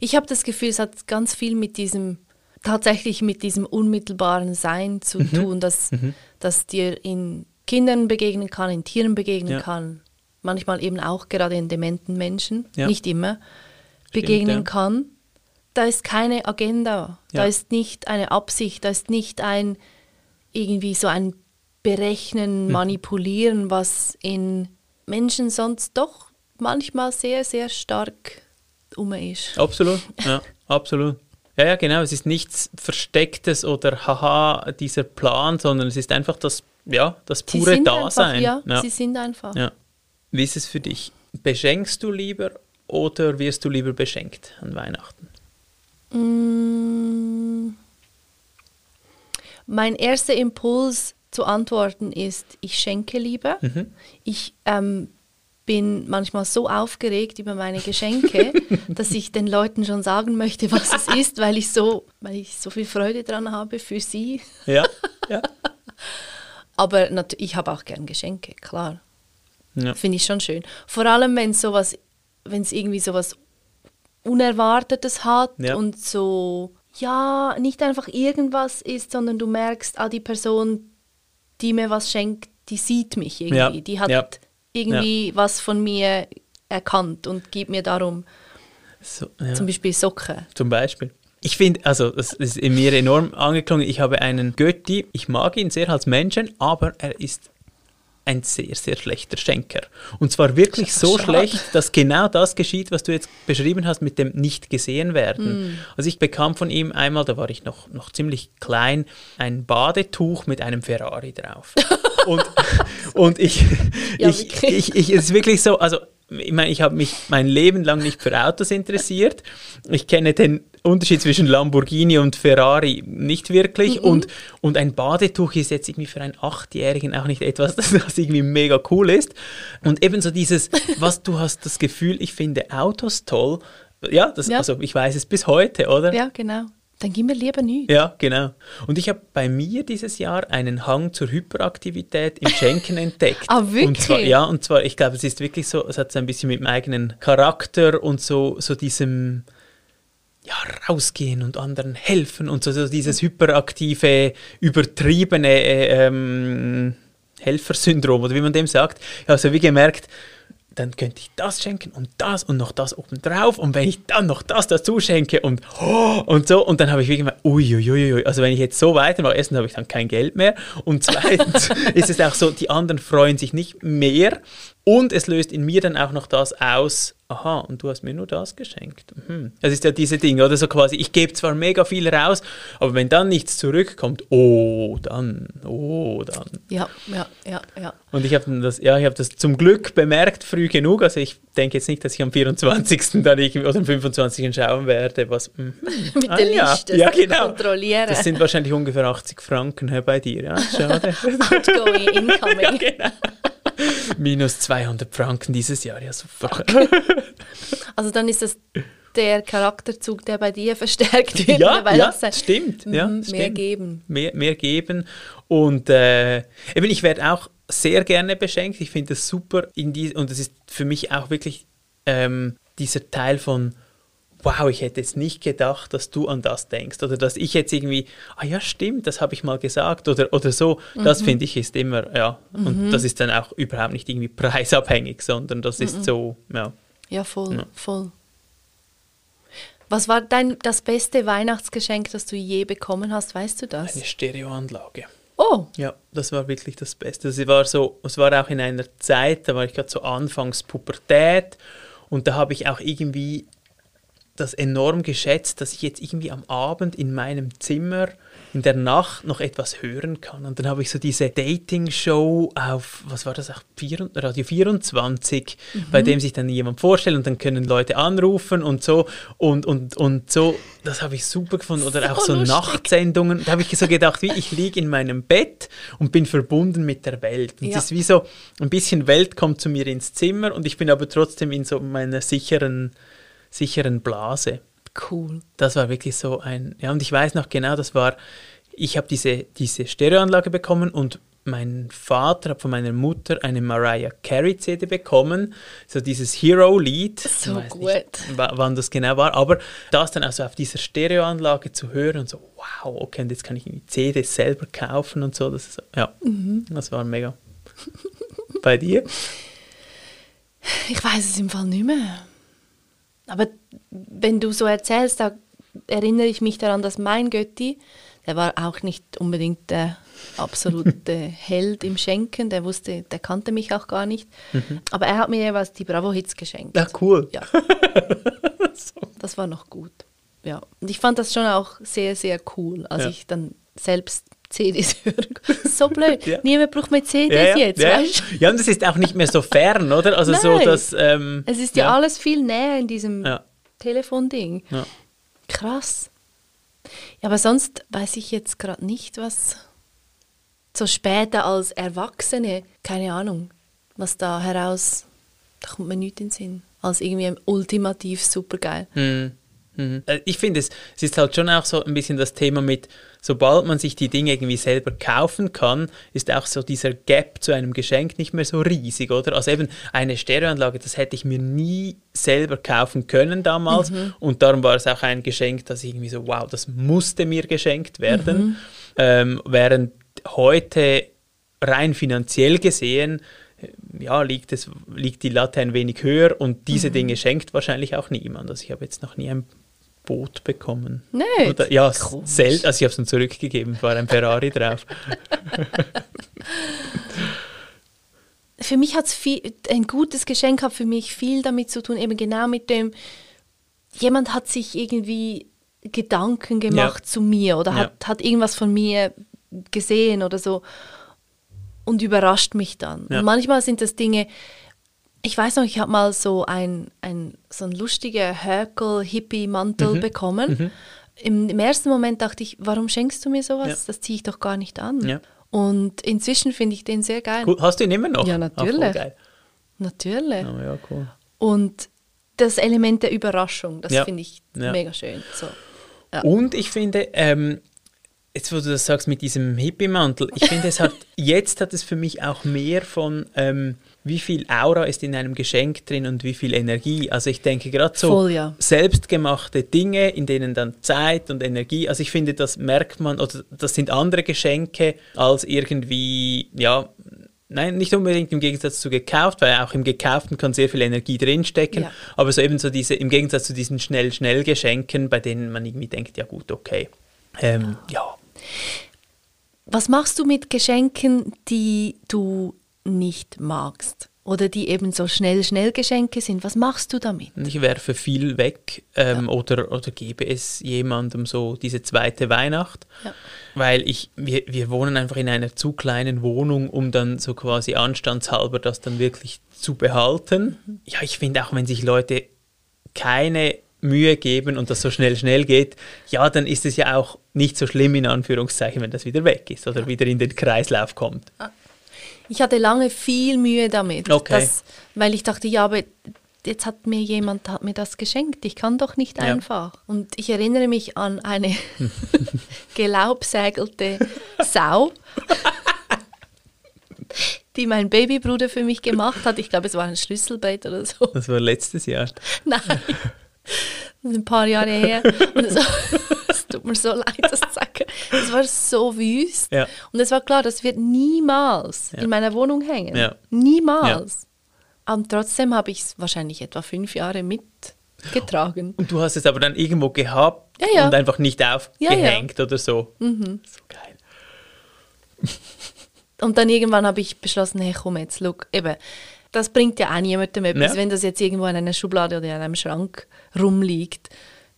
Ich habe das Gefühl, es hat ganz viel mit diesem tatsächlich mit diesem unmittelbaren Sein zu mhm. tun, dass, mhm. dass dir in Kindern begegnen kann, in Tieren begegnen ja. kann, manchmal eben auch gerade in dementen Menschen, ja. nicht immer, begegnen Stimmt, ja. kann. Da ist keine Agenda, da ist nicht eine Absicht, da ist nicht ein irgendwie so ein Berechnen, mhm. Manipulieren, was in Menschen sonst doch manchmal sehr, sehr stark um ist. Absolut, ja, absolut. Ja, ja, genau. Es ist nichts Verstecktes oder haha, dieser Plan, sondern es ist einfach das, ja, das pure Dasein. Einfach, ja, ja, sie sind einfach. Ja. Wie ist es für dich? Beschenkst du lieber oder wirst du lieber beschenkt an Weihnachten? Mm. Mein erster Impuls zu antworten ist, ich schenke lieber. Mhm. Ich ähm, bin manchmal so aufgeregt über meine Geschenke, dass ich den Leuten schon sagen möchte, was es ist, weil ich so, weil ich so viel Freude dran habe für sie. Ja, ja. Aber ich habe auch gern Geschenke, klar. Ja. Finde ich schon schön. Vor allem, wenn sowas, wenn es irgendwie sowas Unerwartetes hat ja. und so, ja, nicht einfach irgendwas ist, sondern du merkst, ah, die Person, die mir was schenkt, die sieht mich irgendwie. Ja. Die hat irgendwie ja. was von mir erkannt und gibt mir darum so, ja. zum Beispiel Socken. Zum Beispiel. Ich finde, also das ist in mir enorm angeklungen. Ich habe einen Götti, ich mag ihn sehr als Menschen, aber er ist ein sehr, sehr schlechter Schenker. Und zwar wirklich so Schade. schlecht, dass genau das geschieht, was du jetzt beschrieben hast mit dem nicht gesehen werden. Mm. Also ich bekam von ihm einmal, da war ich noch, noch ziemlich klein, ein Badetuch mit einem Ferrari drauf. und, und ich, ja, ich, ich, ich, ist wirklich so, also ich meine, ich habe mich mein Leben lang nicht für Autos interessiert. Ich kenne den Unterschied zwischen Lamborghini und Ferrari nicht wirklich. Mhm. Und, und ein Badetuch ist jetzt irgendwie für einen Achtjährigen auch nicht etwas, das irgendwie mega cool ist. Und ebenso dieses, was du hast das Gefühl, ich finde Autos toll. Ja, das, ja. also ich weiß es bis heute, oder? Ja, genau. Dann gib mir lieber nichts. Ja, genau. Und ich habe bei mir dieses Jahr einen Hang zur Hyperaktivität im Schenken entdeckt. Ah, wirklich? Und zwar, ja, und zwar, ich glaube, es ist wirklich so, es hat so ein bisschen mit meinem eigenen Charakter und so, so diesem, ja, rausgehen und anderen helfen und so, so dieses hyperaktive, übertriebene äh, ähm, Helfersyndrom oder wie man dem sagt. Also wie gemerkt, dann könnte ich das schenken und das und noch das obendrauf und wenn ich dann noch das dazu schenke und, oh, und so. Und dann habe ich wirklich mal, uiuiui, also wenn ich jetzt so weitermache, erstens habe ich dann kein Geld mehr und zweitens ist es auch so, die anderen freuen sich nicht mehr und es löst in mir dann auch noch das aus, aha, und du hast mir nur das geschenkt. Mhm. Das ist ja diese Dinge, oder so quasi, ich gebe zwar mega viel raus, aber wenn dann nichts zurückkommt, oh, dann, oh, dann. Ja, ja, ja, ja. Und ich habe das, ja, ich habe das zum Glück bemerkt früh genug. Also ich denke jetzt nicht, dass ich am 24. dann irgendwie oder am 25. schauen werde, was mm, mit ah, der ja, Liste ja, genau. kontrollieren. Das sind wahrscheinlich ungefähr 80 Franken bei dir, ja, schade. Outgoing, incoming. ja, genau. Minus 200 Franken dieses Jahr, ja super. Also dann ist das der Charakterzug, der bei dir verstärkt wird. Ja, weil ja das stimmt. Ja, mehr stimmt. geben. Mehr, mehr geben. Und äh, eben, ich werde auch sehr gerne beschenkt. Ich finde das super. In die, und es ist für mich auch wirklich ähm, dieser Teil von, wow, ich hätte jetzt nicht gedacht, dass du an das denkst. Oder dass ich jetzt irgendwie, ah ja, stimmt, das habe ich mal gesagt. Oder, oder so. Das finde ich ist immer, ja. Und das ist dann auch überhaupt nicht irgendwie preisabhängig, sondern das ist so, ja. Ja, voll, Ja. voll. Was war dein das beste Weihnachtsgeschenk, das du je bekommen hast? Weißt du das? Eine Stereoanlage. Oh, Ja, das war wirklich das Beste. Es war so, es war auch in einer Zeit, da war ich gerade so anfangs Pubertät und da habe ich auch irgendwie das enorm geschätzt, dass ich jetzt irgendwie am Abend in meinem Zimmer in der Nacht noch etwas hören kann. Und dann habe ich so diese Dating-Show auf, was war das, auch Vier- Radio 24, bei dem sich dann jemand vorstellt und dann können Leute anrufen und so. Und, und, und so, das habe ich super gefunden. Oder auch So so lustig. Nachtsendungen. Da habe ich so gedacht, wie ich liege in meinem Bett und bin verbunden mit der Welt. Und Ja. es ist wie so, ein bisschen Welt kommt zu mir ins Zimmer und ich bin aber trotzdem in so meiner sicheren, sicheren Blase cool. das war wirklich so ein, ja, und ich weiß noch genau, das war, ich habe diese, diese Stereoanlage bekommen und mein Vater hat von meiner Mutter eine Mariah Carey CD bekommen, so dieses Hero-Lied. So gut. Nicht, wa- wann das genau war, aber das dann also auf dieser Stereoanlage zu hören und so, wow, okay, und jetzt kann ich die CD selber kaufen und so, das ist, ja, Mhm. das war mega. Bei dir? Ich weiß es im Fall nicht mehr. Aber wenn du so erzählst, da erinnere ich mich daran, dass mein Götti, der war auch nicht unbedingt der absolute Held im Schenken, der wusste, der kannte mich auch gar nicht. Aber er hat mir jeweils die Bravo-Hits geschenkt. Ja, cool. Ja. Das war noch gut. Ja. Und ich fand das schon auch sehr, sehr cool, als Ja. ich dann selbst CDs hören. So blöd. Ja. Niemand braucht mehr CDs Ja, ja, jetzt, ja, weißt du? ja, und es ist auch nicht mehr so fern, oder? Also so, Nein. dass... Ähm, Es ist ja, alles viel näher in diesem Ja. Telefonding. Krass. Ja, aber sonst weiß ich jetzt gerade nicht, was so später als Erwachsene, keine Ahnung, was da heraus, da kommt mir nichts in den Sinn, als irgendwie ultimativ supergeil. Mhm. Mhm. Äh, Ich finde, es, es ist halt schon auch so ein bisschen das Thema mit, sobald man sich die Dinge irgendwie selber kaufen kann, ist auch so dieser Gap zu einem Geschenk nicht mehr so riesig, oder? Also eben eine Stereoanlage, das hätte ich mir nie selber kaufen können damals und darum war es auch ein Geschenk, das ich irgendwie so, wow, das musste mir geschenkt werden. Ähm, während heute rein finanziell gesehen äh, ja, liegt, es, liegt die Latte ein wenig höher und diese Dinge schenkt wahrscheinlich auch niemand. Also ich habe jetzt noch nie ein Boot bekommen. Oder, ja, selten. Also ich habe es dann zurückgegeben, war ein Ferrari drauf. Für mich hat es viel, ein gutes Geschenk hat für mich viel damit zu tun, eben genau mit dem, jemand hat sich irgendwie Gedanken gemacht Ja. zu mir oder Ja. hat, hat irgendwas von mir gesehen oder so und überrascht mich dann. Ja. Manchmal sind das Dinge, ich weiß noch, ich habe mal so ein, ein, so ein lustiger Höckel-Hippie-Mantel Mhm. bekommen. Im, Im ersten Moment dachte ich, warum schenkst du mir sowas? Ja. Das ziehe ich doch gar nicht an. Ja. Und inzwischen finde ich den sehr geil. Cool. Hast du ihn immer noch? Ja, natürlich. geil. Natürlich. Oh, ja, cool. Und das Element der Überraschung, das finde ich mega schön. So. Und ich finde, ähm, jetzt wo du das sagst mit diesem Hippie-Mantel, ich finde, es hat, jetzt hat es für mich auch mehr von, ähm, wie viel Aura ist in einem Geschenk drin und wie viel Energie. Also ich denke gerade so Voll, ja. selbstgemachte Dinge, in denen dann Zeit und Energie, also ich finde, das merkt man, oder das sind andere Geschenke als irgendwie, ja, Nein, nicht unbedingt im Gegensatz zu gekauft, weil auch im Gekauften kann sehr viel Energie drinstecken. Ja. Aber so eben so diese, im Gegensatz zu diesen schnell-schnell-Geschenken, bei denen man irgendwie denkt, ja gut, okay. Ähm, ja. Was machst du mit Geschenken, die du nicht magst? Oder die eben so schnell, schnell Geschenke sind? Was machst du damit? Ich werfe viel weg ähm, oder, oder gebe es jemandem so diese zweite Weihnacht. Ja. Weil ich, wir, wir wohnen einfach in einer zu kleinen Wohnung, um dann so quasi anstandshalber das dann wirklich zu behalten. Mhm. Ja, ich finde auch, wenn sich Leute keine Mühe geben und das so schnell, schnell geht, ja, dann ist es ja auch nicht so schlimm in Anführungszeichen, wenn das wieder weg ist oder wieder in den Kreislauf kommt. Ich hatte lange viel Mühe damit, Okay. dass, weil ich dachte, ja, aber jetzt hat mir jemand hat mir das geschenkt. Ich kann doch nicht Ja. einfach. Und ich erinnere mich an eine gelaubsägelte Sau, die mein Babybruder für mich gemacht hat. Ich glaube, es war ein Schlüsselbett oder so. Das war letztes Jahr. Nein. Ein paar Jahre her. Und so, mir so leid, das zu sagen. Es war so wüst. Ja. Und es war klar, das wird niemals Ja. in meiner Wohnung hängen. Ja. Niemals. Und trotzdem habe ich es wahrscheinlich etwa fünf Jahre mitgetragen. Und du hast es aber dann irgendwo gehabt und einfach nicht aufgehängt oder so. So geil. Und dann irgendwann habe ich beschlossen, hey komm jetzt, look, eben, das bringt ja auch niemandem etwas, Ja. wenn das jetzt irgendwo in einer Schublade oder in einem Schrank rumliegt.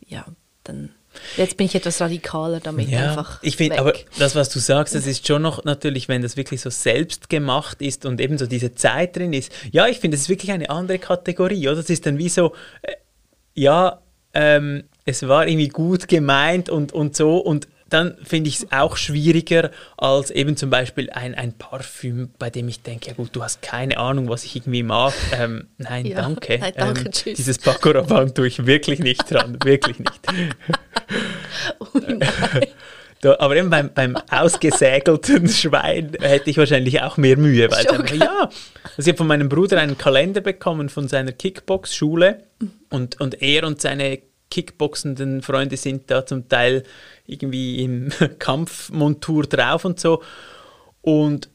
Ja, dann, jetzt bin ich etwas radikaler damit Ja, einfach ich finde, aber das, was du sagst, das ist schon noch natürlich, wenn das wirklich so selbst gemacht ist und eben so diese Zeit drin ist. Ja, ich finde, das ist wirklich eine andere Kategorie, oder? Das ist dann wie so, äh, ja, ähm, es war irgendwie gut gemeint und, und so und dann finde ich es auch schwieriger als eben zum Beispiel ein, ein Parfüm, bei dem ich denke, ja gut, du hast keine Ahnung, was ich irgendwie mag. Ähm, nein, Ja, danke. nein, danke, ähm, tschüss. Dieses Paco Rabanne tue ich wirklich nicht dran, wirklich nicht. Oh. Da, aber eben beim, beim ausgesägelten Schwein hätte ich wahrscheinlich auch mehr Mühe. Weil einfach, ja, also ich habe von meinem Bruder einen Kalender bekommen von seiner Kickbox-Schule und, und er und seine Kickboxenden Freunde sind da zum Teil irgendwie im Kampfmontur drauf und so. Und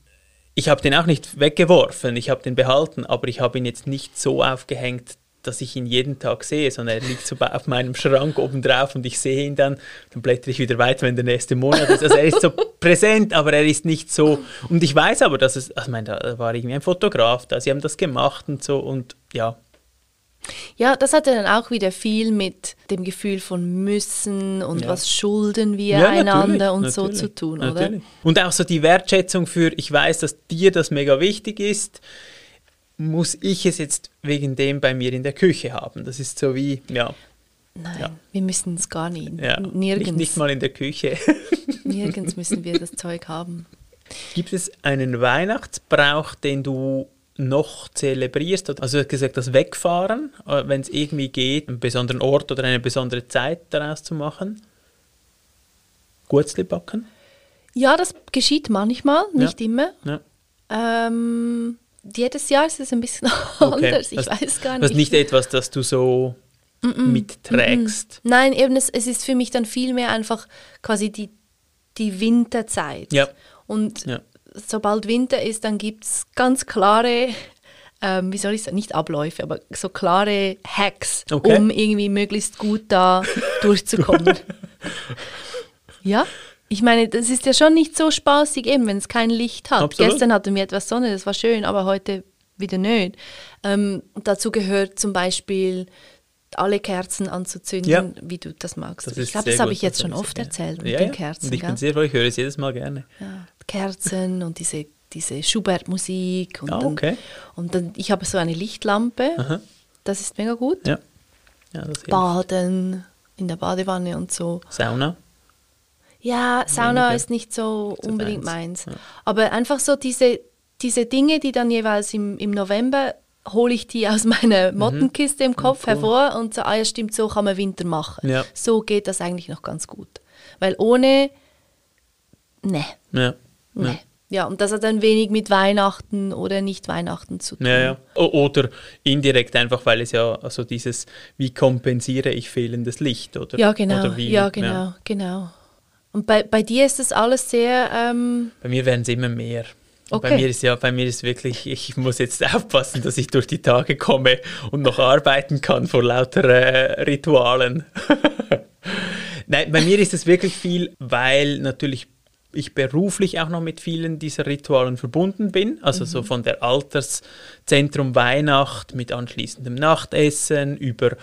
ich habe den auch nicht weggeworfen, ich habe den behalten, aber ich habe ihn jetzt nicht so aufgehängt, dass ich ihn jeden Tag sehe, sondern er liegt so auf meinem Schrank oben drauf und ich sehe ihn dann, dann blättere ich wieder weiter, wenn der nächste Monat ist. Also er ist so präsent, aber er ist nicht so. Und ich weiß aber, dass es, also ich meine, da war irgendwie ein Fotograf da, sie haben das gemacht und so und ja. Ja, das hatte dann auch wieder viel mit dem Gefühl von müssen und Ja. was schulden wir Ja, einander und so zu tun, natürlich. oder? Und auch so die Wertschätzung für, ich weiß, dass dir das mega wichtig ist, muss ich es jetzt wegen dem bei mir in der Küche haben. Das ist so wie, ja, Nein, Ja. wir müssen es gar nicht. ja Nirgends, Nicht, nicht mal in der Küche. nirgends müssen wir das Zeug haben. Gibt es einen Weihnachtsbrauch, den du noch zelebrierst? Also du hast gesagt, das Wegfahren, äh, wenn es irgendwie geht, einen besonderen Ort oder eine besondere Zeit daraus zu machen? Gurzli backen? Ja, das geschieht manchmal, nicht immer. Ja. Ähm, jedes Jahr ist es ein bisschen Okay. anders. Ich das, weiß gar Das nicht. ist nicht etwas, das du so mitträgst. Nein, eben, es, es ist für mich dann vielmehr einfach quasi die, die Winterzeit. Ja. Und Ja. Sobald Winter ist, dann gibt es ganz klare, ähm, wie soll ich sagen, nicht Abläufe, aber so klare Hacks, Okay. um irgendwie möglichst gut da durchzukommen. ja, ich meine, das ist ja schon nicht so spaßig, eben, wenn es kein Licht hat. Absolut. Gestern hatten wir etwas Sonne, das war schön, aber heute wieder nicht. Ähm, dazu gehört zum Beispiel alle Kerzen anzuzünden, Ja. wie du das magst. Das ich glaube, das habe ich jetzt schon oft erzählt gerne. mit ja, den ja. Kerzen. Und ich gell? bin sehr froh, ich höre es jedes Mal gerne. ja, Kerzen und diese, diese Schubert-Musik. Und, Ah, dann, okay. und dann, ich habe so eine Lichtlampe, Aha. das ist mega gut. Ja. ja. Baden in der Badewanne und so. Sauna. Ja, Sauna ist nicht so unbedingt meins. Aber einfach so diese, diese Dinge, die dann jeweils im, im November hole ich die aus meiner Mottenkiste im Kopf Cool. hervor und so, ah ja, stimmt, so kann man Winter machen. Ja. So geht das eigentlich noch ganz gut. Weil ohne, ne, Ja. ne. Ja, und das hat dann wenig mit Weihnachten oder nicht Weihnachten zu tun. Ja, ja. Oder indirekt einfach, weil es ja, also dieses, wie kompensiere ich fehlendes Licht, oder? Ja, genau. Oder wie, ja, genau, genau. Und bei, bei dir ist das alles sehr, ähm, Bei mir werden es immer mehr. Und Bei Okay. mir ist ja, bei mir ist wirklich, ich muss jetzt aufpassen, dass ich durch die Tage komme und noch arbeiten kann vor lauter äh, Ritualen. Nein, bei mir ist es wirklich viel, weil natürlich ich beruflich auch noch mit vielen dieser Ritualen verbunden bin. Also so von der Alterszentrum Weihnacht mit anschließendem Nachtessen über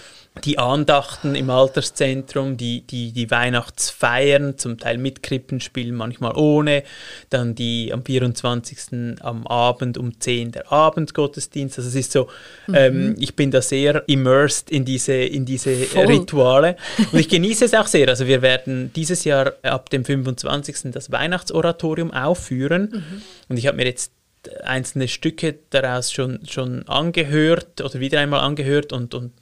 die Andachten im Alterszentrum, die, die, die Weihnachtsfeiern, zum Teil mit Krippenspielen, manchmal ohne. Dann die am 24. am Abend um 10 der Abendgottesdienst. Also es ist so, ähm, ich bin da sehr immersed in diese, in diese Voll. Rituale. Und ich genieße es auch sehr. Also wir werden dieses Jahr ab dem 25. das Weihnachtsoratorium aufführen. Und ich habe mir jetzt einzelne Stücke daraus schon, schon angehört oder wieder einmal angehört und, und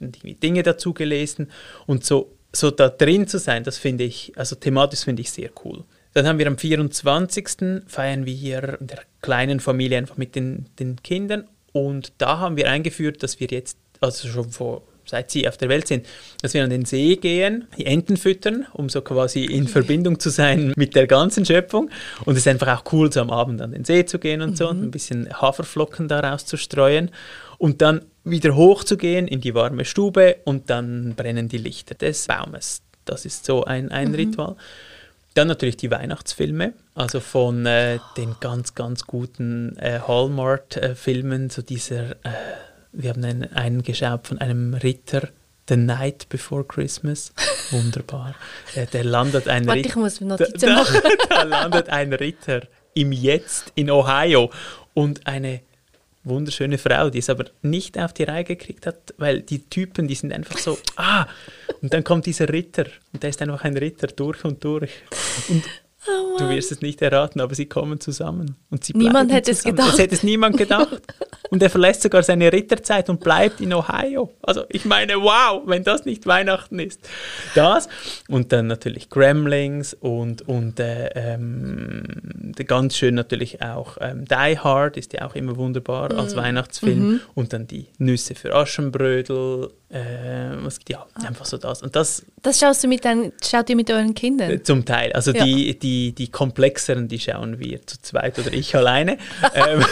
Dinge dazu gelesen. Und so, so da drin zu sein, das finde ich, also thematisch finde ich sehr cool. Dann haben wir am 24. feiern wir hier in der kleinen Familie einfach mit den, den Kindern. Und da haben wir eingeführt, dass wir jetzt, also schon vor seit sie auf der Welt sind, dass wir an den See gehen, die Enten füttern, um so quasi in Verbindung zu sein mit der ganzen Schöpfung. Und es ist einfach auch cool, so am Abend an den See zu gehen und so, und ein bisschen Haferflocken daraus zu streuen. Und dann wieder hochzugehen in die warme Stube und dann brennen die Lichter des Baumes. Das ist so ein, ein Ritual. Dann natürlich die Weihnachtsfilme, also von äh, den ganz, ganz guten äh, Hallmark-Filmen, so dieser, äh, wir haben einen, einen geschaut von einem Ritter, The Night Before Christmas, wunderbar. äh, der landet ein warte, ich Ritter, muss da, Notizen da, machen. da landet ein Ritter im Jetzt in Ohio und eine wunderschöne Frau, die es aber nicht auf die Reihe gekriegt hat, weil die Typen, die sind einfach so, ah, und dann kommt dieser Ritter und der ist einfach ein Ritter durch und durch. Und Oh du wirst es nicht erraten, aber sie kommen zusammen. Und sie Niemand hätte es gedacht. Das hätte es niemand gedacht. Und er verlässt sogar seine Ritterzeit und bleibt in Ohio. Also ich meine, wow, wenn das nicht Weihnachten ist. Das und dann natürlich Gremlings und, und äh, ähm, ganz schön natürlich auch ähm, Die Hard ist ja auch immer wunderbar als Weihnachtsfilm. Und dann die Nüsse für Aschenbrödel. Äh, was, ja, einfach so das. Und das Das schaust du mit deinen, schaut ihr mit euren Kindern? Zum Teil. Also Ja. die, die, die komplexeren, die schauen wir zu zweit oder ich alleine. ähm,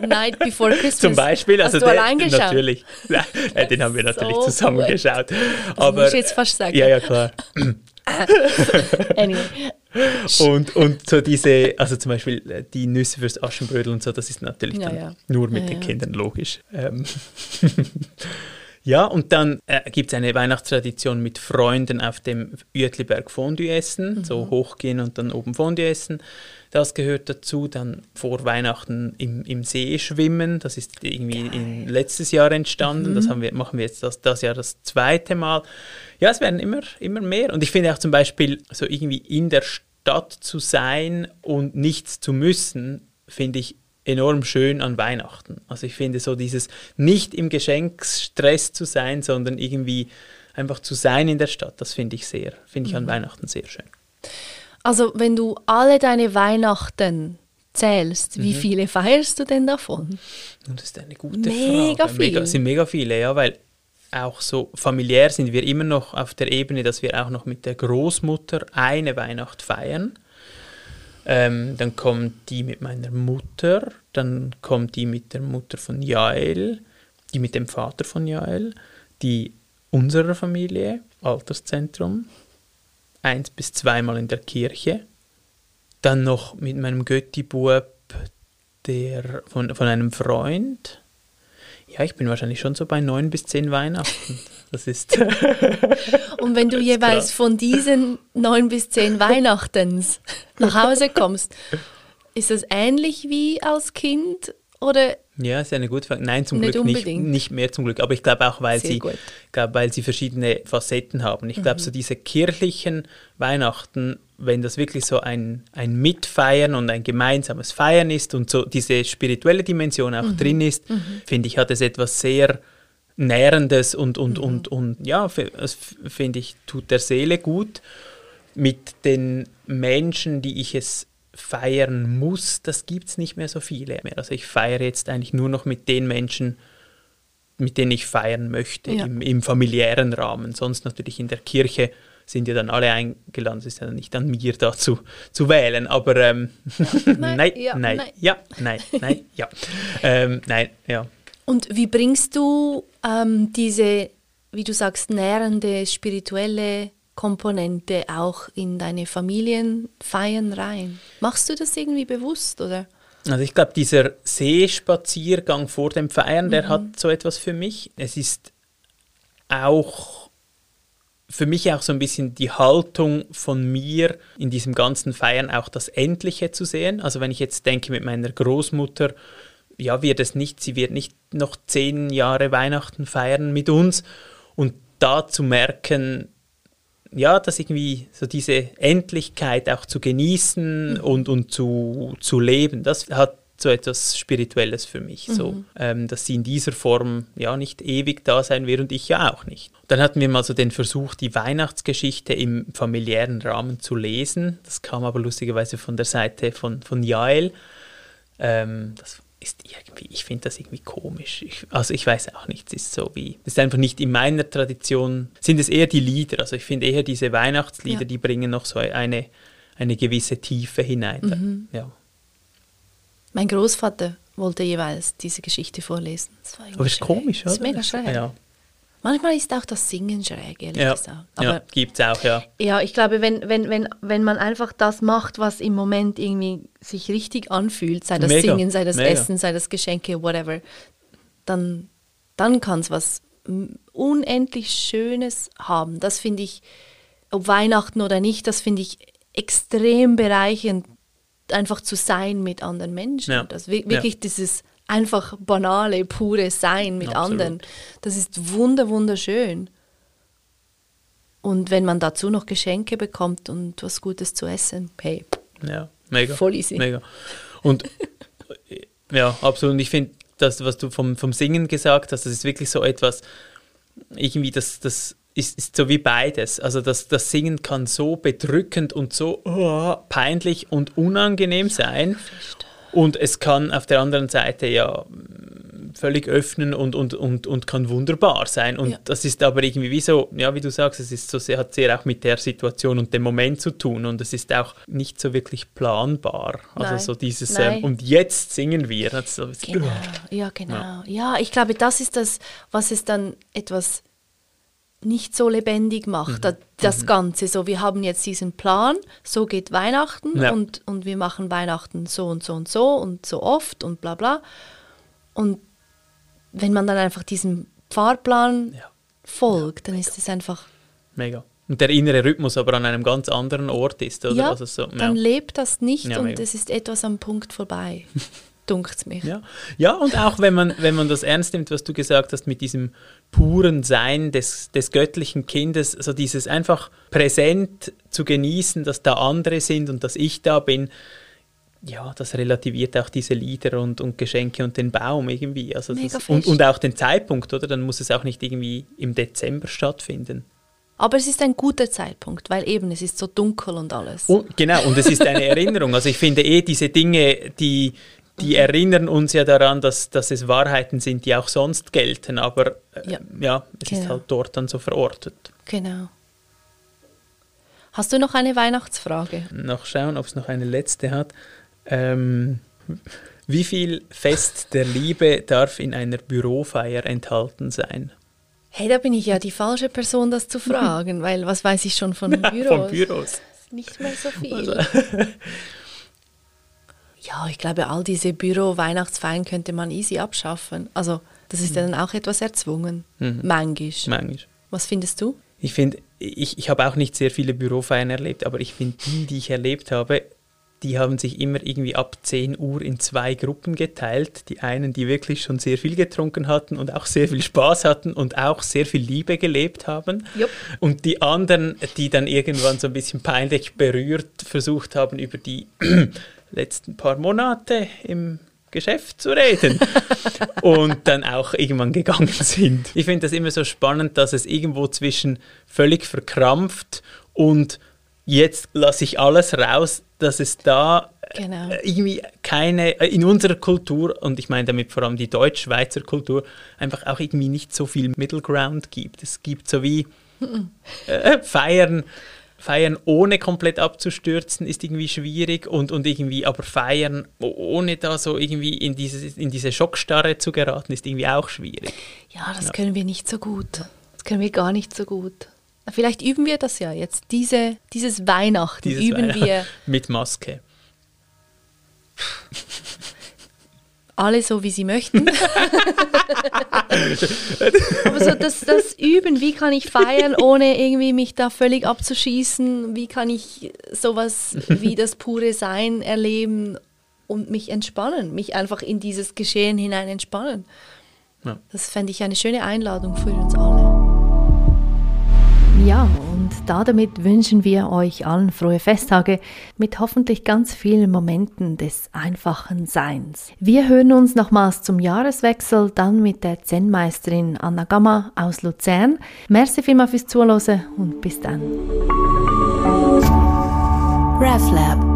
Night Before Christmas. zum Beispiel. Hast Also du der- allein geschaut? Natürlich. Nein, den haben wir natürlich So zusammen gut. geschaut. Das Aber, muss ich jetzt fast sagen. Ja, ja, klar. Anyway. Und, und so diese, also zum Beispiel äh, die Nüsse fürs Aschenbrödel und so, das ist natürlich Ja, dann ja. nur mit Ja, den ja. Kindern logisch. Ähm. Ja, und dann äh, gibt es eine Weihnachtstradition mit Freunden auf dem Uetliberg Fondue essen, Mhm. so hochgehen und dann oben Fondue essen. Das gehört dazu. Dann vor Weihnachten im, im See schwimmen. Das ist irgendwie in, letztes Jahr entstanden. Mhm. Das haben wir, machen wir jetzt das, das Jahr das zweite Mal. Ja, es werden immer, immer mehr. Und ich finde auch zum Beispiel, so irgendwie in der Stadt zu sein und nichts zu müssen, finde ich enorm schön an Weihnachten. Also ich finde so dieses nicht im Geschenksstress zu sein, sondern irgendwie einfach zu sein in der Stadt, das finde ich sehr, finde ich Mhm. an Weihnachten sehr schön. Also, wenn du alle deine Weihnachten zählst, wie Mhm. viele feierst du denn davon? Das ist eine gute Mega Frage. viel. Mega, sind mega viele, ja, weil auch so familiär sind wir immer noch auf der Ebene, dass wir auch noch mit der Großmutter eine Weihnacht feiern. Ähm, dann kommt die mit meiner Mutter, dann kommt die mit der Mutter von Jael, die mit dem Vater von Jael, die unserer Familie, Alterszentrum, eins bis zweimal in der Kirche. Dann noch mit meinem Götti-Bub, der von, von einem Freund. Ja, ich bin wahrscheinlich schon so bei neun bis zehn Weihnachten. Das ist. Und wenn du jeweils krass. von diesen neun bis zehn Weihnachtens nach Hause kommst, ist das ähnlich wie als Kind oder Ja, ist eine gute Frage. Nein, zum Nicht Glück nicht, unbedingt. nicht mehr zum Glück. Aber ich glaube auch, weil Sehr sie. Mhm. glaub, weil sie verschiedene Facetten haben. Ich glaube, so diese kirchlichen Weihnachten, wenn das wirklich so ein, ein Mitfeiern und ein gemeinsames Feiern ist und so diese spirituelle Dimension auch Mhm. drin ist, finde ich, hat es etwas sehr Nährendes und, Mhm. und, und, und ja, das finde ich, tut der Seele gut. Mit den Menschen, die ich es feiern muss, das gibt es nicht mehr so viele mehr. Also ich feiere jetzt eigentlich nur noch mit den Menschen, mit denen ich feiern möchte, Ja. im, im familiären Rahmen. Sonst natürlich in der Kirche sind ja dann alle eingeladen. Es ist ja nicht an mir da zu, zu wählen, aber ähm, nein, ja, nein, nein. ja, nein, nein, ja. Ähm, nein, ja. Und wie bringst du ähm, diese, wie du sagst, nährende spirituelle Komponente auch in deine Familienfeiern rein? Machst du das irgendwie bewusst oder? Also ich glaube, dieser Seespaziergang vor dem Feiern, der hat so etwas für mich. Es ist auch für mich auch so ein bisschen die Haltung von mir in diesem ganzen Feiern auch das Endliche zu sehen. Also wenn ich jetzt denke mit meiner Großmutter, ja, wird es nicht, sie wird nicht noch zehn Jahre Weihnachten feiern mit uns und da zu merken, ja, dass irgendwie so diese Endlichkeit auch zu genießen und, und zu, zu leben, das hat so etwas Spirituelles für mich, so, ähm, dass sie in dieser Form ja nicht ewig da sein wird und ich ja auch nicht. Dann hatten wir mal so den Versuch, die Weihnachtsgeschichte im familiären Rahmen zu lesen. Das kam aber lustigerweise von der Seite von, von Jael. Ähm, das ist irgendwie, ich finde das irgendwie komisch. Ich, also ich weiß auch nicht, es ist so wie, es ist einfach nicht in meiner Tradition, sind es eher die Lieder. Also ich finde eher diese Weihnachtslieder, Ja. die bringen noch so eine, eine gewisse Tiefe hinein. Mhm. Ja. Mein Großvater wollte jeweils diese Geschichte vorlesen. Das war Aber ist komisch, oder? Das ist mega schräg. Ja, Manchmal ist auch das Singen schräg, ehrlich ja, gesagt. Aber ja gibt es auch, ja. Ja, ich glaube, wenn, wenn, wenn, wenn man einfach das macht, was im Moment irgendwie sich richtig anfühlt, sei das Mega, Singen, sei das mega. Essen, sei das Geschenke, whatever, dann, dann kann es was mm, unendlich Schönes haben. Das finde ich, ob Weihnachten oder nicht, das finde ich extrem bereichernd, einfach zu sein mit anderen Menschen. Ja, Das wir- ja. wirklich dieses einfach banale, pure Sein mit Absolut. anderen. Das ist wunder, wunderschön. Und wenn man dazu noch Geschenke bekommt und was Gutes zu essen, hey, Ja, mega. Voll easy. Mega. Und ja, absolut. Und ich finde, das, was du vom, vom Singen gesagt hast, das ist wirklich so etwas, irgendwie, das, das ist, ist so wie beides. Also das, das Singen kann so bedrückend und so oh, peinlich und unangenehm sein. Und es kann auf der anderen Seite ja mm, völlig öffnen und, und, und, und kann wunderbar sein. Und Ja. das ist aber irgendwie wie so, ja, wie du sagst, es ist so sehr, hat sehr auch mit der Situation und dem Moment zu tun. Und es ist auch nicht so wirklich planbar. Also Nein. so dieses, ähm, und jetzt singen wir. Das ist so, Genau, ja, genau. Ja. ich glaube, das ist das, was es dann etwas nicht so lebendig macht, da- das Ganze. So, wir haben jetzt diesen Plan, so geht Weihnachten Ja. und, und wir machen Weihnachten so und so und so und so oft und bla bla. Und wenn man dann einfach diesem Fahrplan Ja. folgt, dann ist es einfach, Mega. Und der innere Rhythmus aber an einem ganz anderen Ort ist, oder? ja, also so, dann ja. lebt das nicht Ja, und es ist etwas am Punkt vorbei, dunkt mich. Ja. ja, und auch wenn man, wenn man das ernst nimmt, was du gesagt hast, mit diesem puren Sein des, des göttlichen Kindes, so dieses einfach präsent zu genießen, dass da andere sind und dass ich da bin, ja, das relativiert auch diese Lieder und, und Geschenke und den Baum irgendwie. Also das, und, und auch den Zeitpunkt, oder? Dann muss es auch nicht irgendwie im Dezember stattfinden. Aber es ist ein guter Zeitpunkt, weil eben es ist so dunkel und alles. Und, genau, und es ist eine Erinnerung. Also ich finde eh diese Dinge, die, die erinnern uns ja daran, dass, dass es Wahrheiten sind, die auch sonst gelten. Aber äh, Ja. ja. es ist Genau. halt dort dann so verortet. Genau. Hast du noch eine Weihnachtsfrage? Noch schauen, ob es noch eine letzte hat. Ähm, wie viel Fest der Liebe darf in einer Bürofeier enthalten sein? Hey, da bin ich ja die falsche Person, das zu fragen, weil was weiß ich schon von Büros? Von Büros. Nicht mehr so viel. ja, ich glaube, all diese Büro-Weihnachtsfeiern könnte man easy abschaffen. Also, das ist ja dann auch etwas erzwungen. Mhm. Manchmal. Manchmal. Was findest du? Ich finde, ich, ich habe auch nicht sehr viele Bürofeiern erlebt, aber ich finde die, die ich erlebt habe, die haben sich immer irgendwie ab 10 Uhr in zwei Gruppen geteilt. Die einen, die wirklich schon sehr viel getrunken hatten und auch sehr viel Spaß hatten und auch sehr viel Liebe gelebt haben. Jupp. Und die anderen, die dann irgendwann so ein bisschen peinlich berührt versucht haben, über die letzten paar Monate im Geschäft zu reden und dann auch irgendwann gegangen sind. Ich finde das immer so spannend, dass es irgendwo zwischen völlig verkrampft und jetzt lasse ich alles raus, dass es da Genau. äh, irgendwie keine, äh, in unserer Kultur, und ich meine damit vor allem die deutsch-schweizer Kultur, einfach auch irgendwie nicht so viel Middle Ground gibt. Es gibt so wie äh, Feiern, Feiern ohne komplett abzustürzen ist irgendwie schwierig und, und irgendwie aber feiern ohne da so irgendwie in diese, in diese Schockstarre zu geraten ist irgendwie auch schwierig. Ja, das können wir nicht so gut. Das können wir gar nicht so gut. Vielleicht üben wir das ja jetzt. Diese, dieses Weihnachten Dieses üben Weihnachten wir Mit Maske. alle so, wie sie möchten. Aber so das, das Üben, wie kann ich feiern, ohne irgendwie mich da völlig abzuschießen? Wie kann ich sowas wie das pure Sein erleben und mich entspannen? Mich einfach in dieses Geschehen hinein entspannen? Ja. Das fände ich eine schöne Einladung für uns alle. Ja, und damit wünschen wir euch allen frohe Festtage mit hoffentlich ganz vielen Momenten des einfachen Seins. Wir hören uns nochmals zum Jahreswechsel, dann mit der Zen-Meisterin Anna Gamma aus Luzern. Merci vielmals fürs Zuhören und bis dann. RefLab